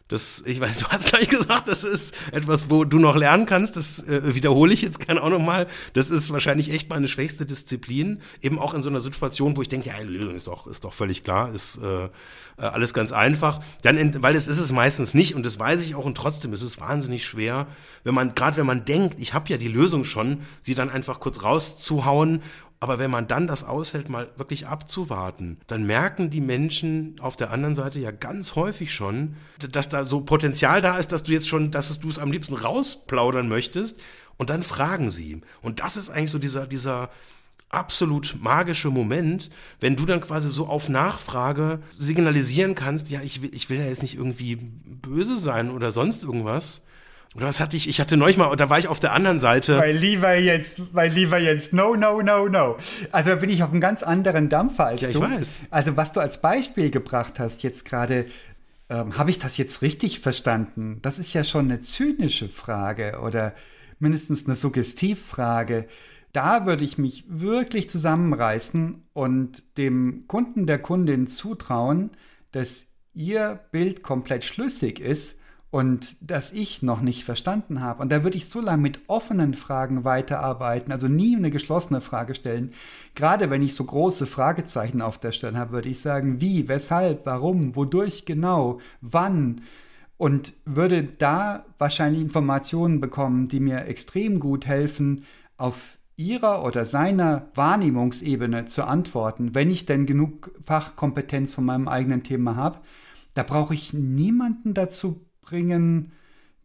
das, ich weiß, du hast gleich gesagt, das ist etwas, wo du noch lernen kannst. Das äh, wiederhole ich jetzt gerne auch nochmal. Das ist wahrscheinlich echt meine schwächste Disziplin. Eben auch in so einer Situation, wo ich denke, ja, Lösung ist doch, ist doch völlig klar, ist äh, äh, alles ganz einfach. Dann, weil es ist es meistens nicht und das weiß ich auch und trotzdem ist es wahnsinnig schwer, wenn man, gerade wenn man denkt, ich habe ja die Lösung schon, sie dann einfach kurz rauszuhauen aber wenn man dann das aushält, mal wirklich abzuwarten, dann merken die Menschen auf der anderen Seite ja ganz häufig schon, dass da so Potenzial da ist, dass du jetzt schon, dass du es am liebsten rausplaudern möchtest. Und dann fragen sie. Und das ist eigentlich so dieser, dieser, absolut magische Moment, wenn du dann quasi so auf Nachfrage signalisieren kannst, ja, ich will, ich will ja jetzt nicht irgendwie böse sein oder sonst irgendwas, oder was hatte ich? Ich hatte neulich mal, da war ich auf der anderen Seite. Weil lieber jetzt, weil lieber jetzt, no, no, no, no. Also da bin ich auf einem ganz anderen Dampfer als ja, du. Ja, ich weiß. Also was du als Beispiel gebracht hast jetzt gerade, ähm, habe ich das jetzt richtig verstanden? Das ist ja schon eine zynische Frage oder mindestens eine Suggestivfrage. Da würde ich mich wirklich zusammenreißen und dem Kunden der Kundin zutrauen, dass ihr Bild komplett schlüssig ist und das ich noch nicht verstanden habe. Und da würde ich so lange mit offenen Fragen weiterarbeiten, also nie eine geschlossene Frage stellen. Gerade wenn ich so große Fragezeichen auf der Stirn habe, würde ich sagen, wie, weshalb, warum, wodurch genau, wann. Und würde da wahrscheinlich Informationen bekommen, die mir extrem gut helfen, auf ihrer oder seiner Wahrnehmungsebene zu antworten, wenn ich denn genug Fachkompetenz von meinem eigenen Thema habe, da brauche ich niemanden dazu bringen,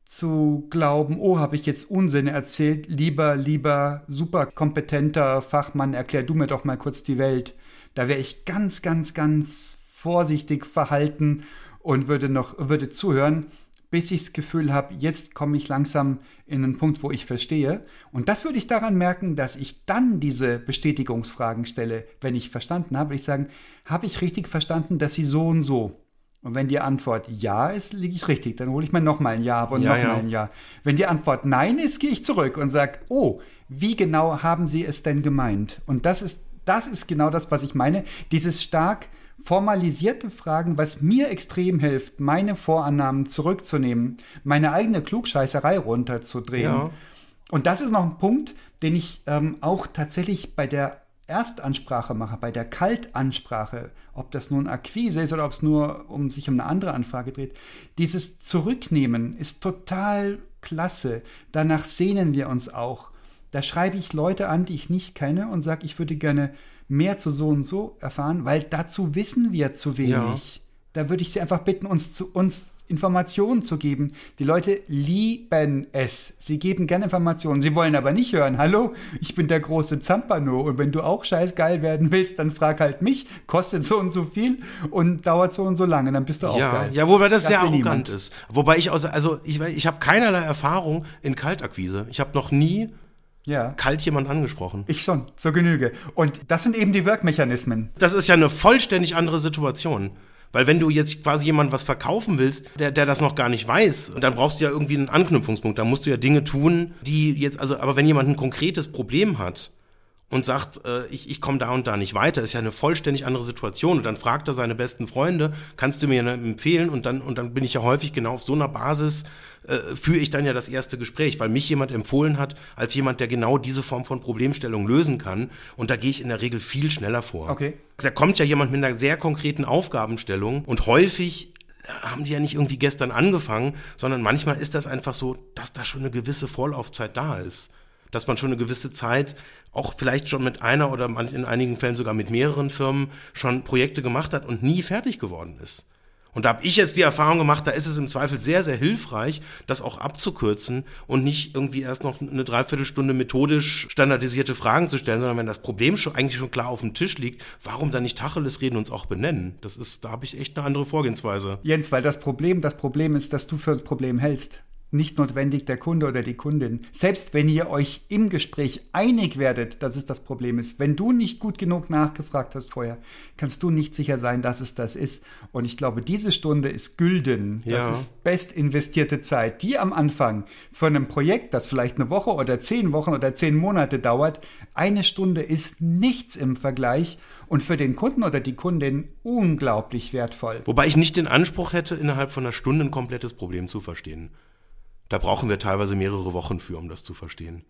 zu glauben, oh, habe ich jetzt Unsinn erzählt, lieber, lieber super kompetenter Fachmann, erklär du mir doch mal kurz die Welt. Da wäre ich ganz, ganz, ganz vorsichtig verhalten und würde noch, würde zuhören, bis ich das Gefühl habe, jetzt komme ich langsam in einen Punkt, wo ich verstehe. Und das würde ich daran merken, dass ich dann diese Bestätigungsfragen stelle, wenn ich verstanden habe. Ich sagen, habe ich richtig verstanden, dass sie so und so und wenn die Antwort Ja ist, liege ich richtig. Dann hole ich mir nochmal ein Ja ab und ja, nochmal ja. ein Ja. Wenn die Antwort Nein ist, gehe ich zurück und sage, oh, wie genau haben Sie es denn gemeint? Und das ist, das ist genau das, was ich meine. Dieses stark formalisierte Fragen, was mir extrem hilft, meine Vorannahmen zurückzunehmen, meine eigene Klugscheißerei runterzudrehen. Ja. Und das ist noch ein Punkt, den ich ähm, auch tatsächlich bei der Erstansprache mache, bei der Kaltansprache, ob das nun Akquise ist oder ob es nur um sich um eine andere Anfrage dreht, dieses Zurücknehmen ist total klasse. Danach sehnen wir uns auch. Da schreibe ich Leute an, die ich nicht kenne und sage, ich würde gerne mehr zu so und so erfahren, weil dazu wissen wir zu wenig. Ja. Da würde ich Sie einfach bitten, uns zu uns Informationen zu geben. Die Leute lieben es. Sie geben gerne Informationen. Sie wollen aber nicht hören, hallo, ich bin der große Zampano und wenn du auch scheißgeil werden willst, dann frag halt mich, kostet so und so viel und dauert so und so lange, dann bist du auch ja, geil. Ja, wobei das, das sehr arrogant niemand. ist. Wobei ich aus, also ich, ich habe keinerlei Erfahrung in Kaltakquise. Ich habe noch nie ja. kalt jemand angesprochen. Ich schon, zur Genüge. Und das sind eben die Wirkmechanismen. Das ist ja eine vollständig andere Situation. Weil wenn du jetzt quasi jemand was verkaufen willst, der, der das noch gar nicht weiß, dann brauchst du ja irgendwie einen Anknüpfungspunkt. Da musst du ja Dinge tun, die jetzt, also, aber wenn jemand ein konkretes Problem hat, und sagt, äh, ich, ich komme da und da nicht weiter, ist ja eine vollständig andere Situation. Und dann fragt er seine besten Freunde, kannst du mir empfehlen? Und dann, und dann bin ich ja häufig genau auf so einer Basis, äh, führe ich dann ja das erste Gespräch, weil mich jemand empfohlen hat, als jemand, der genau diese Form von Problemstellung lösen kann. Und da gehe ich in der Regel viel schneller vor. Okay. Da kommt ja jemand mit einer sehr konkreten Aufgabenstellung und häufig haben die ja nicht irgendwie gestern angefangen, sondern manchmal ist das einfach so, dass da schon eine gewisse Vorlaufzeit da ist dass man schon eine gewisse Zeit auch vielleicht schon mit einer oder in einigen Fällen sogar mit mehreren Firmen schon Projekte gemacht hat und nie fertig geworden ist. Und da habe ich jetzt die Erfahrung gemacht, da ist es im Zweifel sehr, sehr hilfreich, das auch abzukürzen und nicht irgendwie erst noch eine Dreiviertelstunde methodisch standardisierte Fragen zu stellen, sondern wenn das Problem schon eigentlich schon klar auf dem Tisch liegt, warum dann nicht Tacheles reden und es auch benennen? Das ist, da habe ich echt eine andere Vorgehensweise. Jens, weil das Problem, das Problem ist, dass du für das Problem hältst nicht notwendig der Kunde oder die Kundin. Selbst wenn ihr euch im Gespräch einig werdet, dass es das Problem ist, wenn du nicht gut genug nachgefragt hast vorher, kannst du nicht sicher sein, dass es das ist. Und ich glaube, diese Stunde ist gülden. Das ja. ist best investierte Zeit, die am Anfang von einem Projekt, das vielleicht eine Woche oder zehn Wochen oder zehn Monate dauert, eine Stunde ist nichts im Vergleich und für den Kunden oder die Kundin unglaublich wertvoll. Wobei ich nicht den Anspruch hätte, innerhalb von einer Stunde ein komplettes Problem zu verstehen. Da brauchen wir teilweise mehrere Wochen für, um das zu verstehen.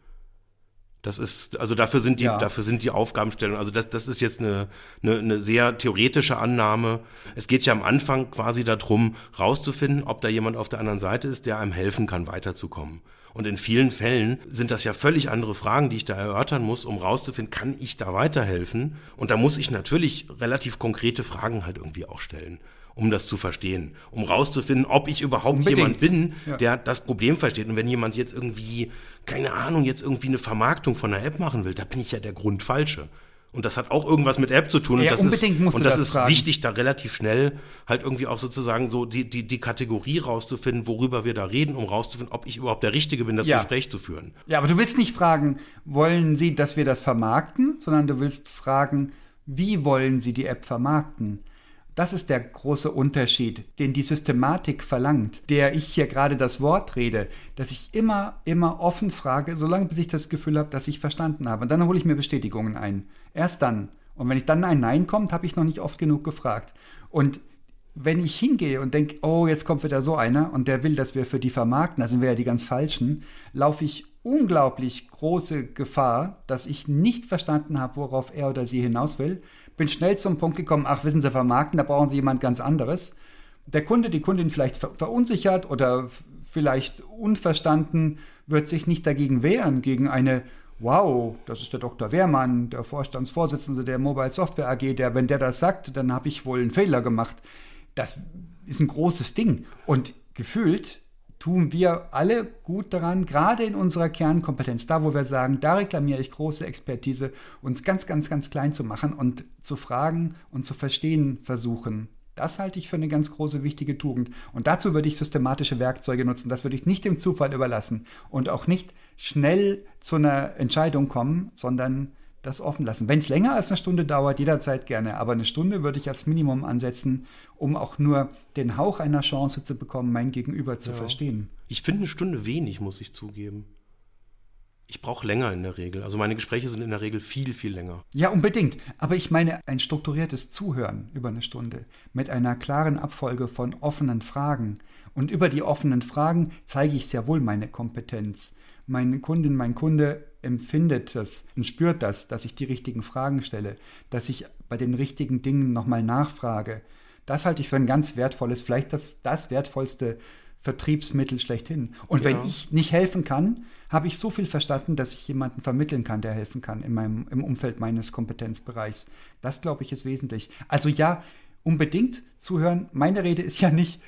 Das ist, also dafür sind die, ja. dafür sind die Aufgabenstellungen, also das, das ist jetzt eine, eine, eine sehr theoretische Annahme. Es geht ja am Anfang quasi darum, rauszufinden, ob da jemand auf der anderen Seite ist, der einem helfen kann, weiterzukommen. Und in vielen Fällen sind das ja völlig andere Fragen, die ich da erörtern muss, um rauszufinden, kann ich da weiterhelfen? Und da muss ich natürlich relativ konkrete Fragen halt irgendwie auch stellen um das zu verstehen, um rauszufinden, ob ich überhaupt Unbedingt. jemand bin, ja. der das Problem versteht. Und wenn jemand jetzt irgendwie, keine Ahnung, jetzt irgendwie eine Vermarktung von einer App machen will, da bin ich ja der Grundfalsche. Und das hat auch irgendwas mit App zu tun. Ja, und das unbedingt ist, und das, das ist fragen. wichtig, da relativ schnell halt irgendwie auch sozusagen so die, die, die Kategorie rauszufinden, worüber wir da reden, um rauszufinden, ob ich überhaupt der Richtige bin, das ja. Gespräch zu führen. Ja, aber du willst nicht fragen, wollen Sie, dass wir das vermarkten, sondern du willst fragen, wie wollen Sie die App vermarkten? Das ist der große Unterschied, den die Systematik verlangt, der ich hier gerade das Wort rede, dass ich immer, immer offen frage, solange bis ich das Gefühl habe, dass ich verstanden habe. Und dann hole ich mir Bestätigungen ein. Erst dann. Und wenn ich dann ein Nein kommt, habe ich noch nicht oft genug gefragt. Und wenn ich hingehe und denke, oh, jetzt kommt wieder so einer und der will, dass wir für die vermarkten, da sind wir ja die ganz Falschen, laufe ich unglaublich große Gefahr, dass ich nicht verstanden habe, worauf er oder sie hinaus will bin schnell zum Punkt gekommen, ach, wissen Sie, vermarkten, da brauchen Sie jemand ganz anderes. Der Kunde, die Kundin vielleicht verunsichert oder vielleicht unverstanden, wird sich nicht dagegen wehren, gegen eine wow, das ist der Dr. Wehrmann, der Vorstandsvorsitzende der Mobile Software AG, der, wenn der das sagt, dann habe ich wohl einen Fehler gemacht. Das ist ein großes Ding. Und gefühlt tun wir alle gut daran, gerade in unserer Kernkompetenz, da wo wir sagen, da reklamiere ich große Expertise, uns ganz, ganz, ganz klein zu machen und zu fragen und zu verstehen versuchen. Das halte ich für eine ganz große wichtige Tugend. Und dazu würde ich systematische Werkzeuge nutzen. Das würde ich nicht dem Zufall überlassen und auch nicht schnell zu einer Entscheidung kommen, sondern das offen lassen. Wenn es länger als eine Stunde dauert, jederzeit gerne, aber eine Stunde würde ich als Minimum ansetzen, um auch nur den Hauch einer Chance zu bekommen, mein Gegenüber zu ja. verstehen. Ich finde eine Stunde wenig, muss ich zugeben. Ich brauche länger in der Regel. Also meine Gespräche sind in der Regel viel, viel länger. Ja, unbedingt. Aber ich meine ein strukturiertes Zuhören über eine Stunde mit einer klaren Abfolge von offenen Fragen. Und über die offenen Fragen zeige ich sehr wohl meine Kompetenz. Meine Kundin, mein Kunde empfindet das und spürt das, dass ich die richtigen Fragen stelle, dass ich bei den richtigen Dingen nochmal nachfrage. Das halte ich für ein ganz wertvolles, vielleicht das, das wertvollste Vertriebsmittel schlechthin. Und ja. wenn ich nicht helfen kann, habe ich so viel verstanden, dass ich jemanden vermitteln kann, der helfen kann in meinem, im Umfeld meines Kompetenzbereichs. Das, glaube ich, ist wesentlich. Also ja, unbedingt zuhören. Meine Rede ist ja nicht,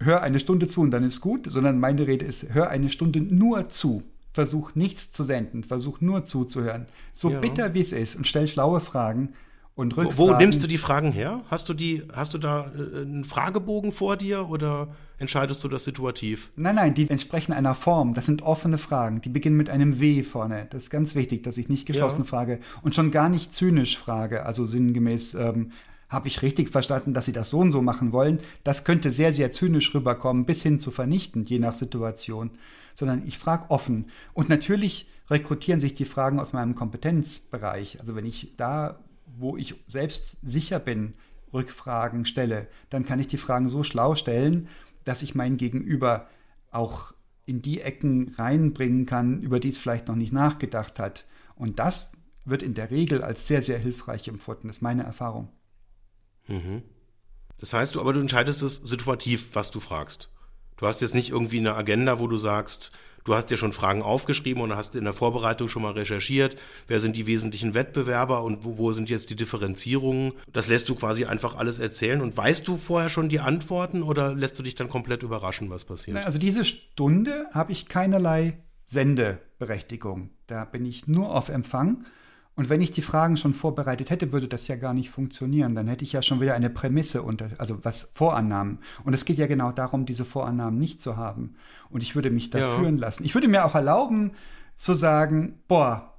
hör eine Stunde zu und dann ist gut, sondern meine Rede ist, hör eine Stunde nur zu versuch nichts zu senden, versuch nur zuzuhören. So ja. bitter wie es ist und stell schlaue Fragen und Rückfragen. Wo, wo nimmst du die Fragen her? Hast du die, hast du da äh, einen Fragebogen vor dir oder entscheidest du das situativ? Nein, nein, die entsprechen einer Form. Das sind offene Fragen. Die beginnen mit einem W vorne. Das ist ganz wichtig, dass ich nicht geschlossen ja. frage und schon gar nicht zynisch frage, also sinngemäß, ähm, habe ich richtig verstanden, dass Sie das so und so machen wollen? Das könnte sehr, sehr zynisch rüberkommen, bis hin zu vernichtend, je nach Situation sondern ich frage offen. Und natürlich rekrutieren sich die Fragen aus meinem Kompetenzbereich. Also wenn ich da, wo ich selbst sicher bin, Rückfragen stelle, dann kann ich die Fragen so schlau stellen, dass ich mein Gegenüber auch in die Ecken reinbringen kann, über die es vielleicht noch nicht nachgedacht hat. Und das wird in der Regel als sehr, sehr hilfreich empfunden. Das ist meine Erfahrung. Mhm. Das heißt, du aber du entscheidest es situativ, was du fragst. Du hast jetzt nicht irgendwie eine Agenda, wo du sagst, du hast dir schon Fragen aufgeschrieben und hast in der Vorbereitung schon mal recherchiert, wer sind die wesentlichen Wettbewerber und wo, wo sind jetzt die Differenzierungen. Das lässt du quasi einfach alles erzählen und weißt du vorher schon die Antworten oder lässt du dich dann komplett überraschen, was passiert? Also diese Stunde habe ich keinerlei Sendeberechtigung. Da bin ich nur auf Empfang und wenn ich die Fragen schon vorbereitet hätte, würde das ja gar nicht funktionieren. Dann hätte ich ja schon wieder eine Prämisse unter, also was Vorannahmen. Und es geht ja genau darum, diese Vorannahmen nicht zu haben. Und ich würde mich da ja. führen lassen. Ich würde mir auch erlauben zu sagen, boah,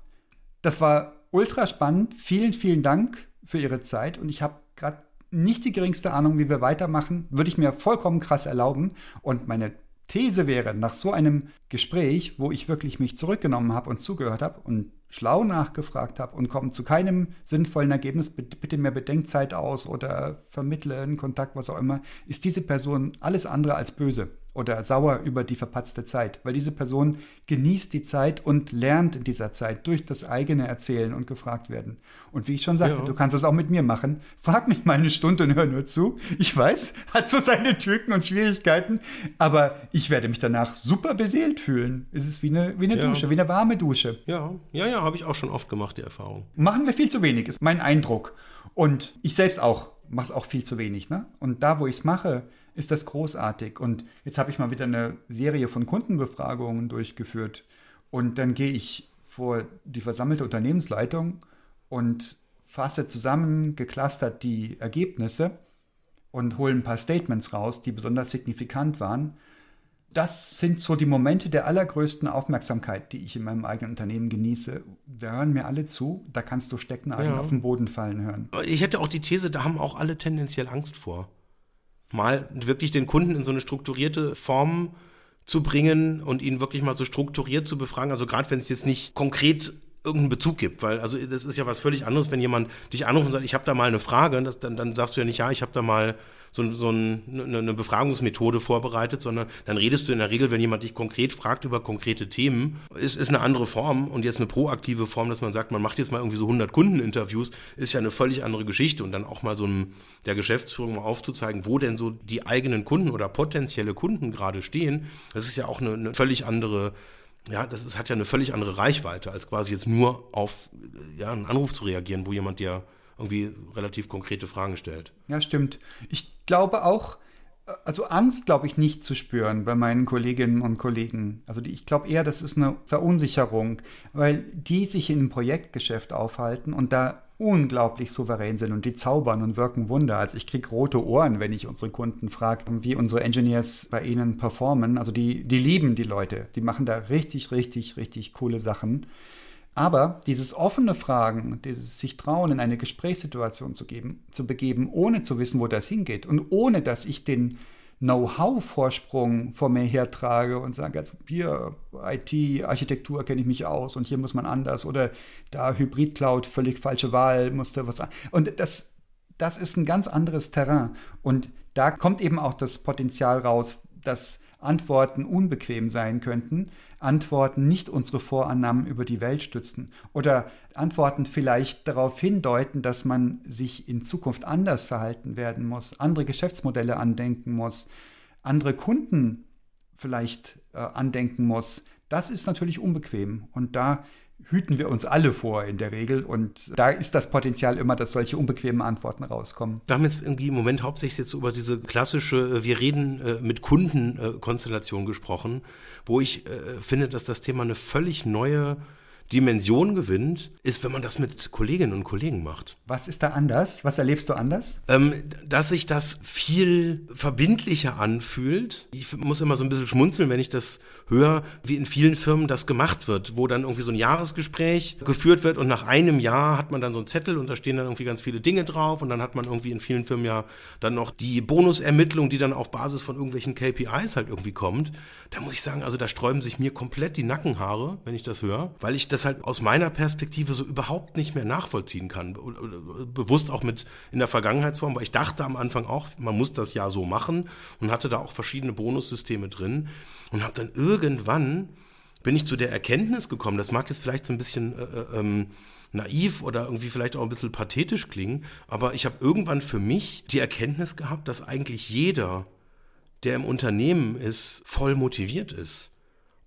das war ultra spannend. Vielen, vielen Dank für Ihre Zeit. Und ich habe gerade nicht die geringste Ahnung, wie wir weitermachen. Würde ich mir vollkommen krass erlauben. Und meine These wäre, nach so einem Gespräch, wo ich wirklich mich zurückgenommen habe und zugehört habe und schlau nachgefragt habe und komme zu keinem sinnvollen Ergebnis, bitte mehr Bedenkzeit aus oder vermittle einen Kontakt, was auch immer, ist diese Person alles andere als böse oder sauer über die verpatzte Zeit, weil diese Person genießt die Zeit und lernt in dieser Zeit durch das eigene Erzählen und gefragt werden. Und wie ich schon sagte, ja. du kannst das auch mit mir machen. Frag mich mal eine Stunde und hör nur zu. Ich weiß, [laughs] hat so seine Tücken und Schwierigkeiten, aber ich werde mich danach super beseelt fühlen. Es ist wie eine, wie eine ja. Dusche, wie eine warme Dusche. Ja, ja, ja, habe ich auch schon oft gemacht, die Erfahrung. Machen wir viel zu wenig, ist mein Eindruck. Und ich selbst auch mache es auch viel zu wenig. Ne? Und da, wo ich es mache, ist das großartig. Und jetzt habe ich mal wieder eine Serie von Kundenbefragungen durchgeführt. Und dann gehe ich vor die versammelte Unternehmensleitung und fasse zusammen, geclustert die Ergebnisse und hole ein paar Statements raus, die besonders signifikant waren. Das sind so die Momente der allergrößten Aufmerksamkeit, die ich in meinem eigenen Unternehmen genieße. Da hören mir alle zu, da kannst du Stecknadeln ja. auf den Boden fallen hören. Ich hätte auch die These, da haben auch alle tendenziell Angst vor mal wirklich den Kunden in so eine strukturierte Form zu bringen und ihn wirklich mal so strukturiert zu befragen. Also gerade wenn es jetzt nicht konkret irgendeinen Bezug gibt, weil also das ist ja was völlig anderes, wenn jemand dich anruft und sagt, ich habe da mal eine Frage, das, dann, dann sagst du ja nicht, ja, ich habe da mal so, so ein, eine, eine Befragungsmethode vorbereitet, sondern dann redest du in der Regel, wenn jemand dich konkret fragt über konkrete Themen, ist, ist eine andere Form und jetzt eine proaktive Form, dass man sagt, man macht jetzt mal irgendwie so 100 Kundeninterviews, ist ja eine völlig andere Geschichte. Und dann auch mal so einem, der Geschäftsführung mal aufzuzeigen, wo denn so die eigenen Kunden oder potenzielle Kunden gerade stehen, das ist ja auch eine, eine völlig andere ja, das ist, hat ja eine völlig andere Reichweite, als quasi jetzt nur auf ja, einen Anruf zu reagieren, wo jemand dir irgendwie relativ konkrete Fragen stellt. Ja, stimmt. Ich glaube auch, also Angst glaube ich nicht zu spüren bei meinen Kolleginnen und Kollegen. Also die, ich glaube eher, das ist eine Verunsicherung, weil die sich in einem Projektgeschäft aufhalten und da unglaublich souverän sind und die zaubern und wirken Wunder. Also ich kriege rote Ohren, wenn ich unsere Kunden frage, wie unsere Engineers bei ihnen performen. Also die, die lieben die Leute, die machen da richtig, richtig, richtig coole Sachen. Aber dieses offene Fragen, dieses sich trauen, in eine Gesprächssituation zu, geben, zu begeben, ohne zu wissen, wo das hingeht und ohne, dass ich den Know-how-Vorsprung vor mir hertrage und sage, also hier IT, Architektur kenne ich mich aus und hier muss man anders oder da Hybrid-Cloud, völlig falsche Wahl, musste was. Und das, das ist ein ganz anderes Terrain. Und da kommt eben auch das Potenzial raus, dass Antworten unbequem sein könnten, Antworten nicht unsere Vorannahmen über die Welt stützen oder Antworten vielleicht darauf hindeuten, dass man sich in Zukunft anders verhalten werden muss, andere Geschäftsmodelle andenken muss, andere Kunden vielleicht äh, andenken muss. Das ist natürlich unbequem und da hüten wir uns alle vor in der Regel. Und da ist das Potenzial immer, dass solche unbequemen Antworten rauskommen. Wir haben jetzt irgendwie im Moment hauptsächlich jetzt über diese klassische äh, Wir reden äh, mit Kunden-Konstellation gesprochen, wo ich äh, finde, dass das Thema eine völlig neue Dimension gewinnt, ist, wenn man das mit Kolleginnen und Kollegen macht. Was ist da anders? Was erlebst du anders? Ähm, dass sich das viel verbindlicher anfühlt. Ich muss immer so ein bisschen schmunzeln, wenn ich das höre, wie in vielen Firmen das gemacht wird, wo dann irgendwie so ein Jahresgespräch geführt wird und nach einem Jahr hat man dann so einen Zettel und da stehen dann irgendwie ganz viele Dinge drauf und dann hat man irgendwie in vielen Firmen ja dann noch die Bonusermittlung, die dann auf Basis von irgendwelchen KPIs halt irgendwie kommt. Da muss ich sagen, also da sträuben sich mir komplett die Nackenhaare, wenn ich das höre, weil ich das halt aus meiner Perspektive so überhaupt nicht mehr nachvollziehen kann. Bewusst auch mit in der Vergangenheitsform, weil ich dachte am Anfang auch, man muss das ja so machen und hatte da auch verschiedene Bonussysteme drin und habe dann irgendwann bin ich zu der Erkenntnis gekommen, das mag jetzt vielleicht so ein bisschen äh, äh ähm, naiv oder irgendwie vielleicht auch ein bisschen pathetisch klingen, aber ich habe irgendwann für mich die Erkenntnis gehabt, dass eigentlich jeder, der im Unternehmen ist, voll motiviert ist.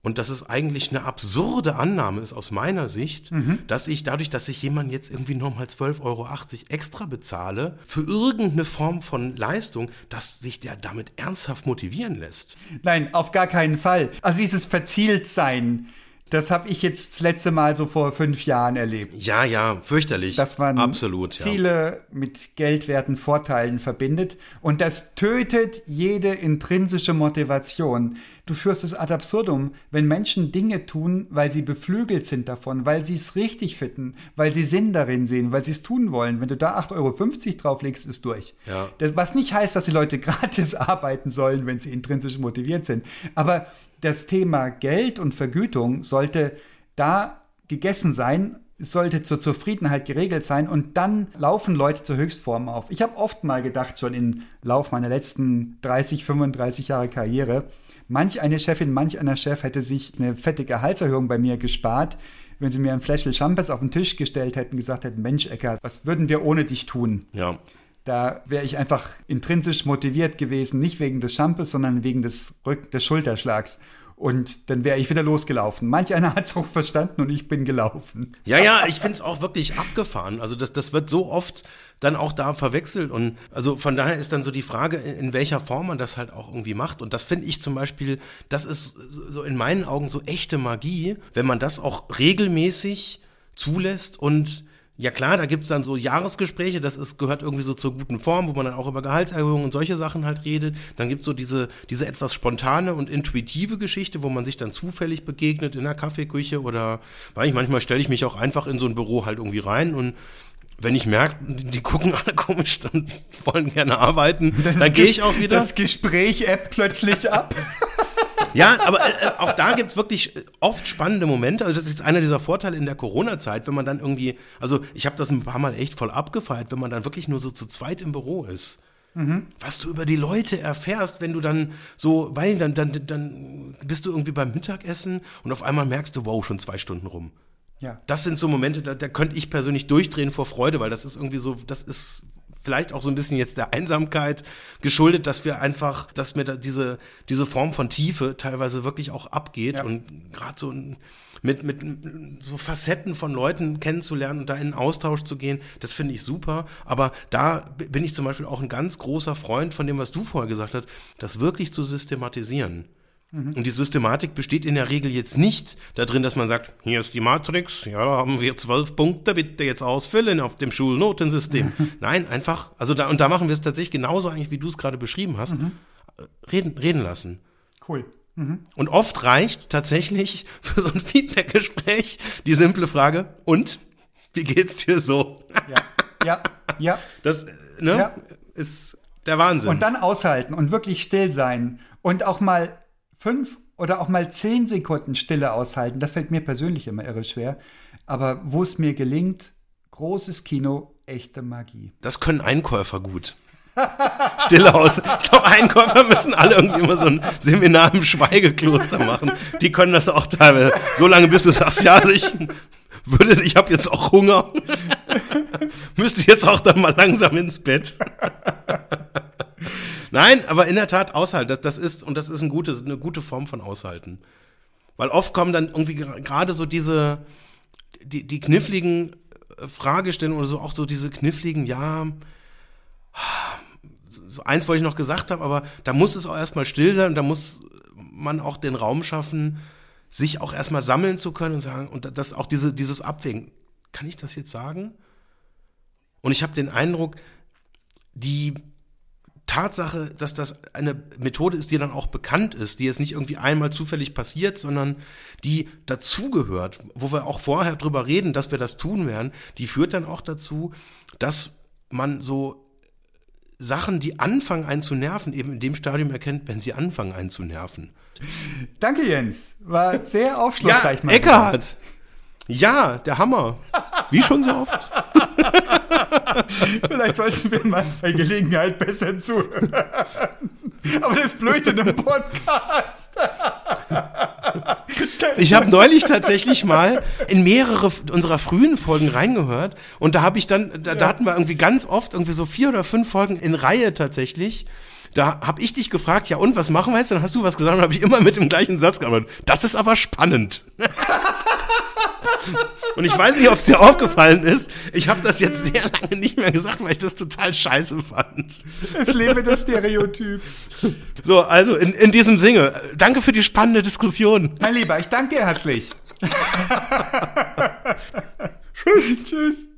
Und dass es eigentlich eine absurde Annahme ist aus meiner Sicht, mhm. dass ich dadurch, dass ich jemanden jetzt irgendwie nochmal 12,80 Euro extra bezahle für irgendeine Form von Leistung, dass sich der damit ernsthaft motivieren lässt. Nein, auf gar keinen Fall. Also dieses Verzieltsein, das habe ich jetzt das letzte Mal so vor fünf Jahren erlebt. Ja, ja, fürchterlich. Dass man Absolut, Ziele ja. mit geldwerten Vorteilen verbindet. Und das tötet jede intrinsische Motivation. Du führst es ad absurdum, wenn Menschen Dinge tun, weil sie beflügelt sind davon, weil sie es richtig finden, weil sie Sinn darin sehen, weil sie es tun wollen. Wenn du da 8,50 Euro drauflegst, ist durch. Ja. Das, was nicht heißt, dass die Leute [laughs] gratis arbeiten sollen, wenn sie intrinsisch motiviert sind. Aber das Thema Geld und Vergütung sollte da gegessen sein, sollte zur Zufriedenheit geregelt sein und dann laufen Leute zur Höchstform auf. Ich habe oft mal gedacht, schon im Lauf meiner letzten 30, 35 Jahre Karriere, manch eine Chefin, manch einer Chef hätte sich eine fette Gehaltserhöhung bei mir gespart, wenn sie mir ein Fläschchen Champers auf den Tisch gestellt hätten, gesagt hätten, Mensch, Ecker, was würden wir ohne dich tun? Ja. Da wäre ich einfach intrinsisch motiviert gewesen, nicht wegen des Schampes, sondern wegen des, Rück des Schulterschlags. Und dann wäre ich wieder losgelaufen. Manch einer hat es auch verstanden und ich bin gelaufen. Ja, ja, ich finde es auch wirklich abgefahren. Also das, das wird so oft dann auch da verwechselt. Und also von daher ist dann so die Frage, in welcher Form man das halt auch irgendwie macht. Und das finde ich zum Beispiel, das ist so in meinen Augen so echte Magie, wenn man das auch regelmäßig zulässt und ja klar, da gibt's dann so Jahresgespräche, das ist, gehört irgendwie so zur guten Form, wo man dann auch über Gehaltserhöhungen und solche Sachen halt redet. Dann gibt's so diese, diese etwas spontane und intuitive Geschichte, wo man sich dann zufällig begegnet in der Kaffeeküche oder, weil ich manchmal stelle ich mich auch einfach in so ein Büro halt irgendwie rein und wenn ich merke, die gucken alle komisch und wollen gerne arbeiten, das dann gehe ich auch wieder. Das Gespräch App plötzlich ab. [laughs] Ja, aber äh, äh, auch da gibt's wirklich oft spannende Momente. Also das ist einer dieser Vorteile in der Corona-Zeit, wenn man dann irgendwie, also ich habe das ein paar Mal echt voll abgefeiert, wenn man dann wirklich nur so zu zweit im Büro ist. Mhm. Was du über die Leute erfährst, wenn du dann so, weil dann, dann, dann bist du irgendwie beim Mittagessen und auf einmal merkst du, wow, schon zwei Stunden rum. Ja. Das sind so Momente, da, da könnte ich persönlich durchdrehen vor Freude, weil das ist irgendwie so, das ist vielleicht auch so ein bisschen jetzt der Einsamkeit geschuldet, dass wir einfach, dass mir da diese, diese Form von Tiefe teilweise wirklich auch abgeht ja. und gerade so mit, mit so Facetten von Leuten kennenzulernen und da in einen Austausch zu gehen, das finde ich super. Aber da bin ich zum Beispiel auch ein ganz großer Freund von dem, was du vorher gesagt hast, das wirklich zu systematisieren. Und die Systematik besteht in der Regel jetzt nicht darin, dass man sagt, hier ist die Matrix, ja, da haben wir zwölf Punkte, bitte jetzt ausfüllen auf dem Schulnotensystem. [laughs] Nein, einfach, also da, und da machen wir es tatsächlich genauso eigentlich, wie du es gerade beschrieben hast, mhm. reden, reden lassen. Cool. Mhm. Und oft reicht tatsächlich [laughs] für so ein Feedback-Gespräch die simple Frage, und? Wie geht's dir so? Ja, ja, ja. [laughs] Das ne, ja. ist der Wahnsinn. Und dann aushalten und wirklich still sein und auch mal fünf oder auch mal zehn Sekunden Stille aushalten, das fällt mir persönlich immer irre schwer. Aber wo es mir gelingt, großes Kino, echte Magie. Das können Einkäufer gut. [laughs] Stille aus. Ich glaube, Einkäufer müssen alle irgendwie immer so ein Seminar im Schweigekloster machen. Die können das auch teilweise. So lange, bis du sagst, ja, ich würde, ich habe jetzt auch Hunger. [laughs] Müsste jetzt auch dann mal langsam ins Bett. Nein, aber in der Tat aushalten. Das, das ist, und das ist ein gute, eine gute Form von Aushalten. Weil oft kommen dann irgendwie gerade so diese, die, die kniffligen äh, Fragestellungen oder so, auch so diese kniffligen, ja, eins wollte ich noch gesagt haben, aber da muss es auch erstmal still sein und da muss man auch den Raum schaffen, sich auch erstmal sammeln zu können und sagen, und das auch diese, dieses Abwägen. Kann ich das jetzt sagen? Und ich habe den Eindruck, die Tatsache, dass das eine Methode ist, die dann auch bekannt ist, die jetzt nicht irgendwie einmal zufällig passiert, sondern die dazugehört, wo wir auch vorher drüber reden, dass wir das tun werden, die führt dann auch dazu, dass man so Sachen, die anfangen einen zu nerven, eben in dem Stadium erkennt, wenn sie anfangen einen zu nerven. Danke, Jens. War sehr [laughs] aufschlussreich. Ja, Eckhard. Ja, der Hammer. Wie schon so oft. [laughs] Vielleicht sollten wir mal bei Gelegenheit besser zuhören. Aber das blöd in einem Podcast. Ich habe neulich tatsächlich mal in mehrere unserer frühen Folgen reingehört und da habe ich dann, da, da, hatten wir irgendwie ganz oft irgendwie so vier oder fünf Folgen in Reihe tatsächlich. Da habe ich dich gefragt, ja und was machen wir jetzt? Dann hast du was gesagt und habe ich immer mit dem gleichen Satz geantwortet. Das ist aber spannend. [laughs] Und ich weiß nicht, ob es dir aufgefallen ist. Ich habe das jetzt sehr lange nicht mehr gesagt, weil ich das total scheiße fand. Es lebe das Stereotyp. So, also in, in diesem Sinne, danke für die spannende Diskussion. Mein Lieber, ich danke dir herzlich. [laughs] [laughs] Tschüss. Tschüss.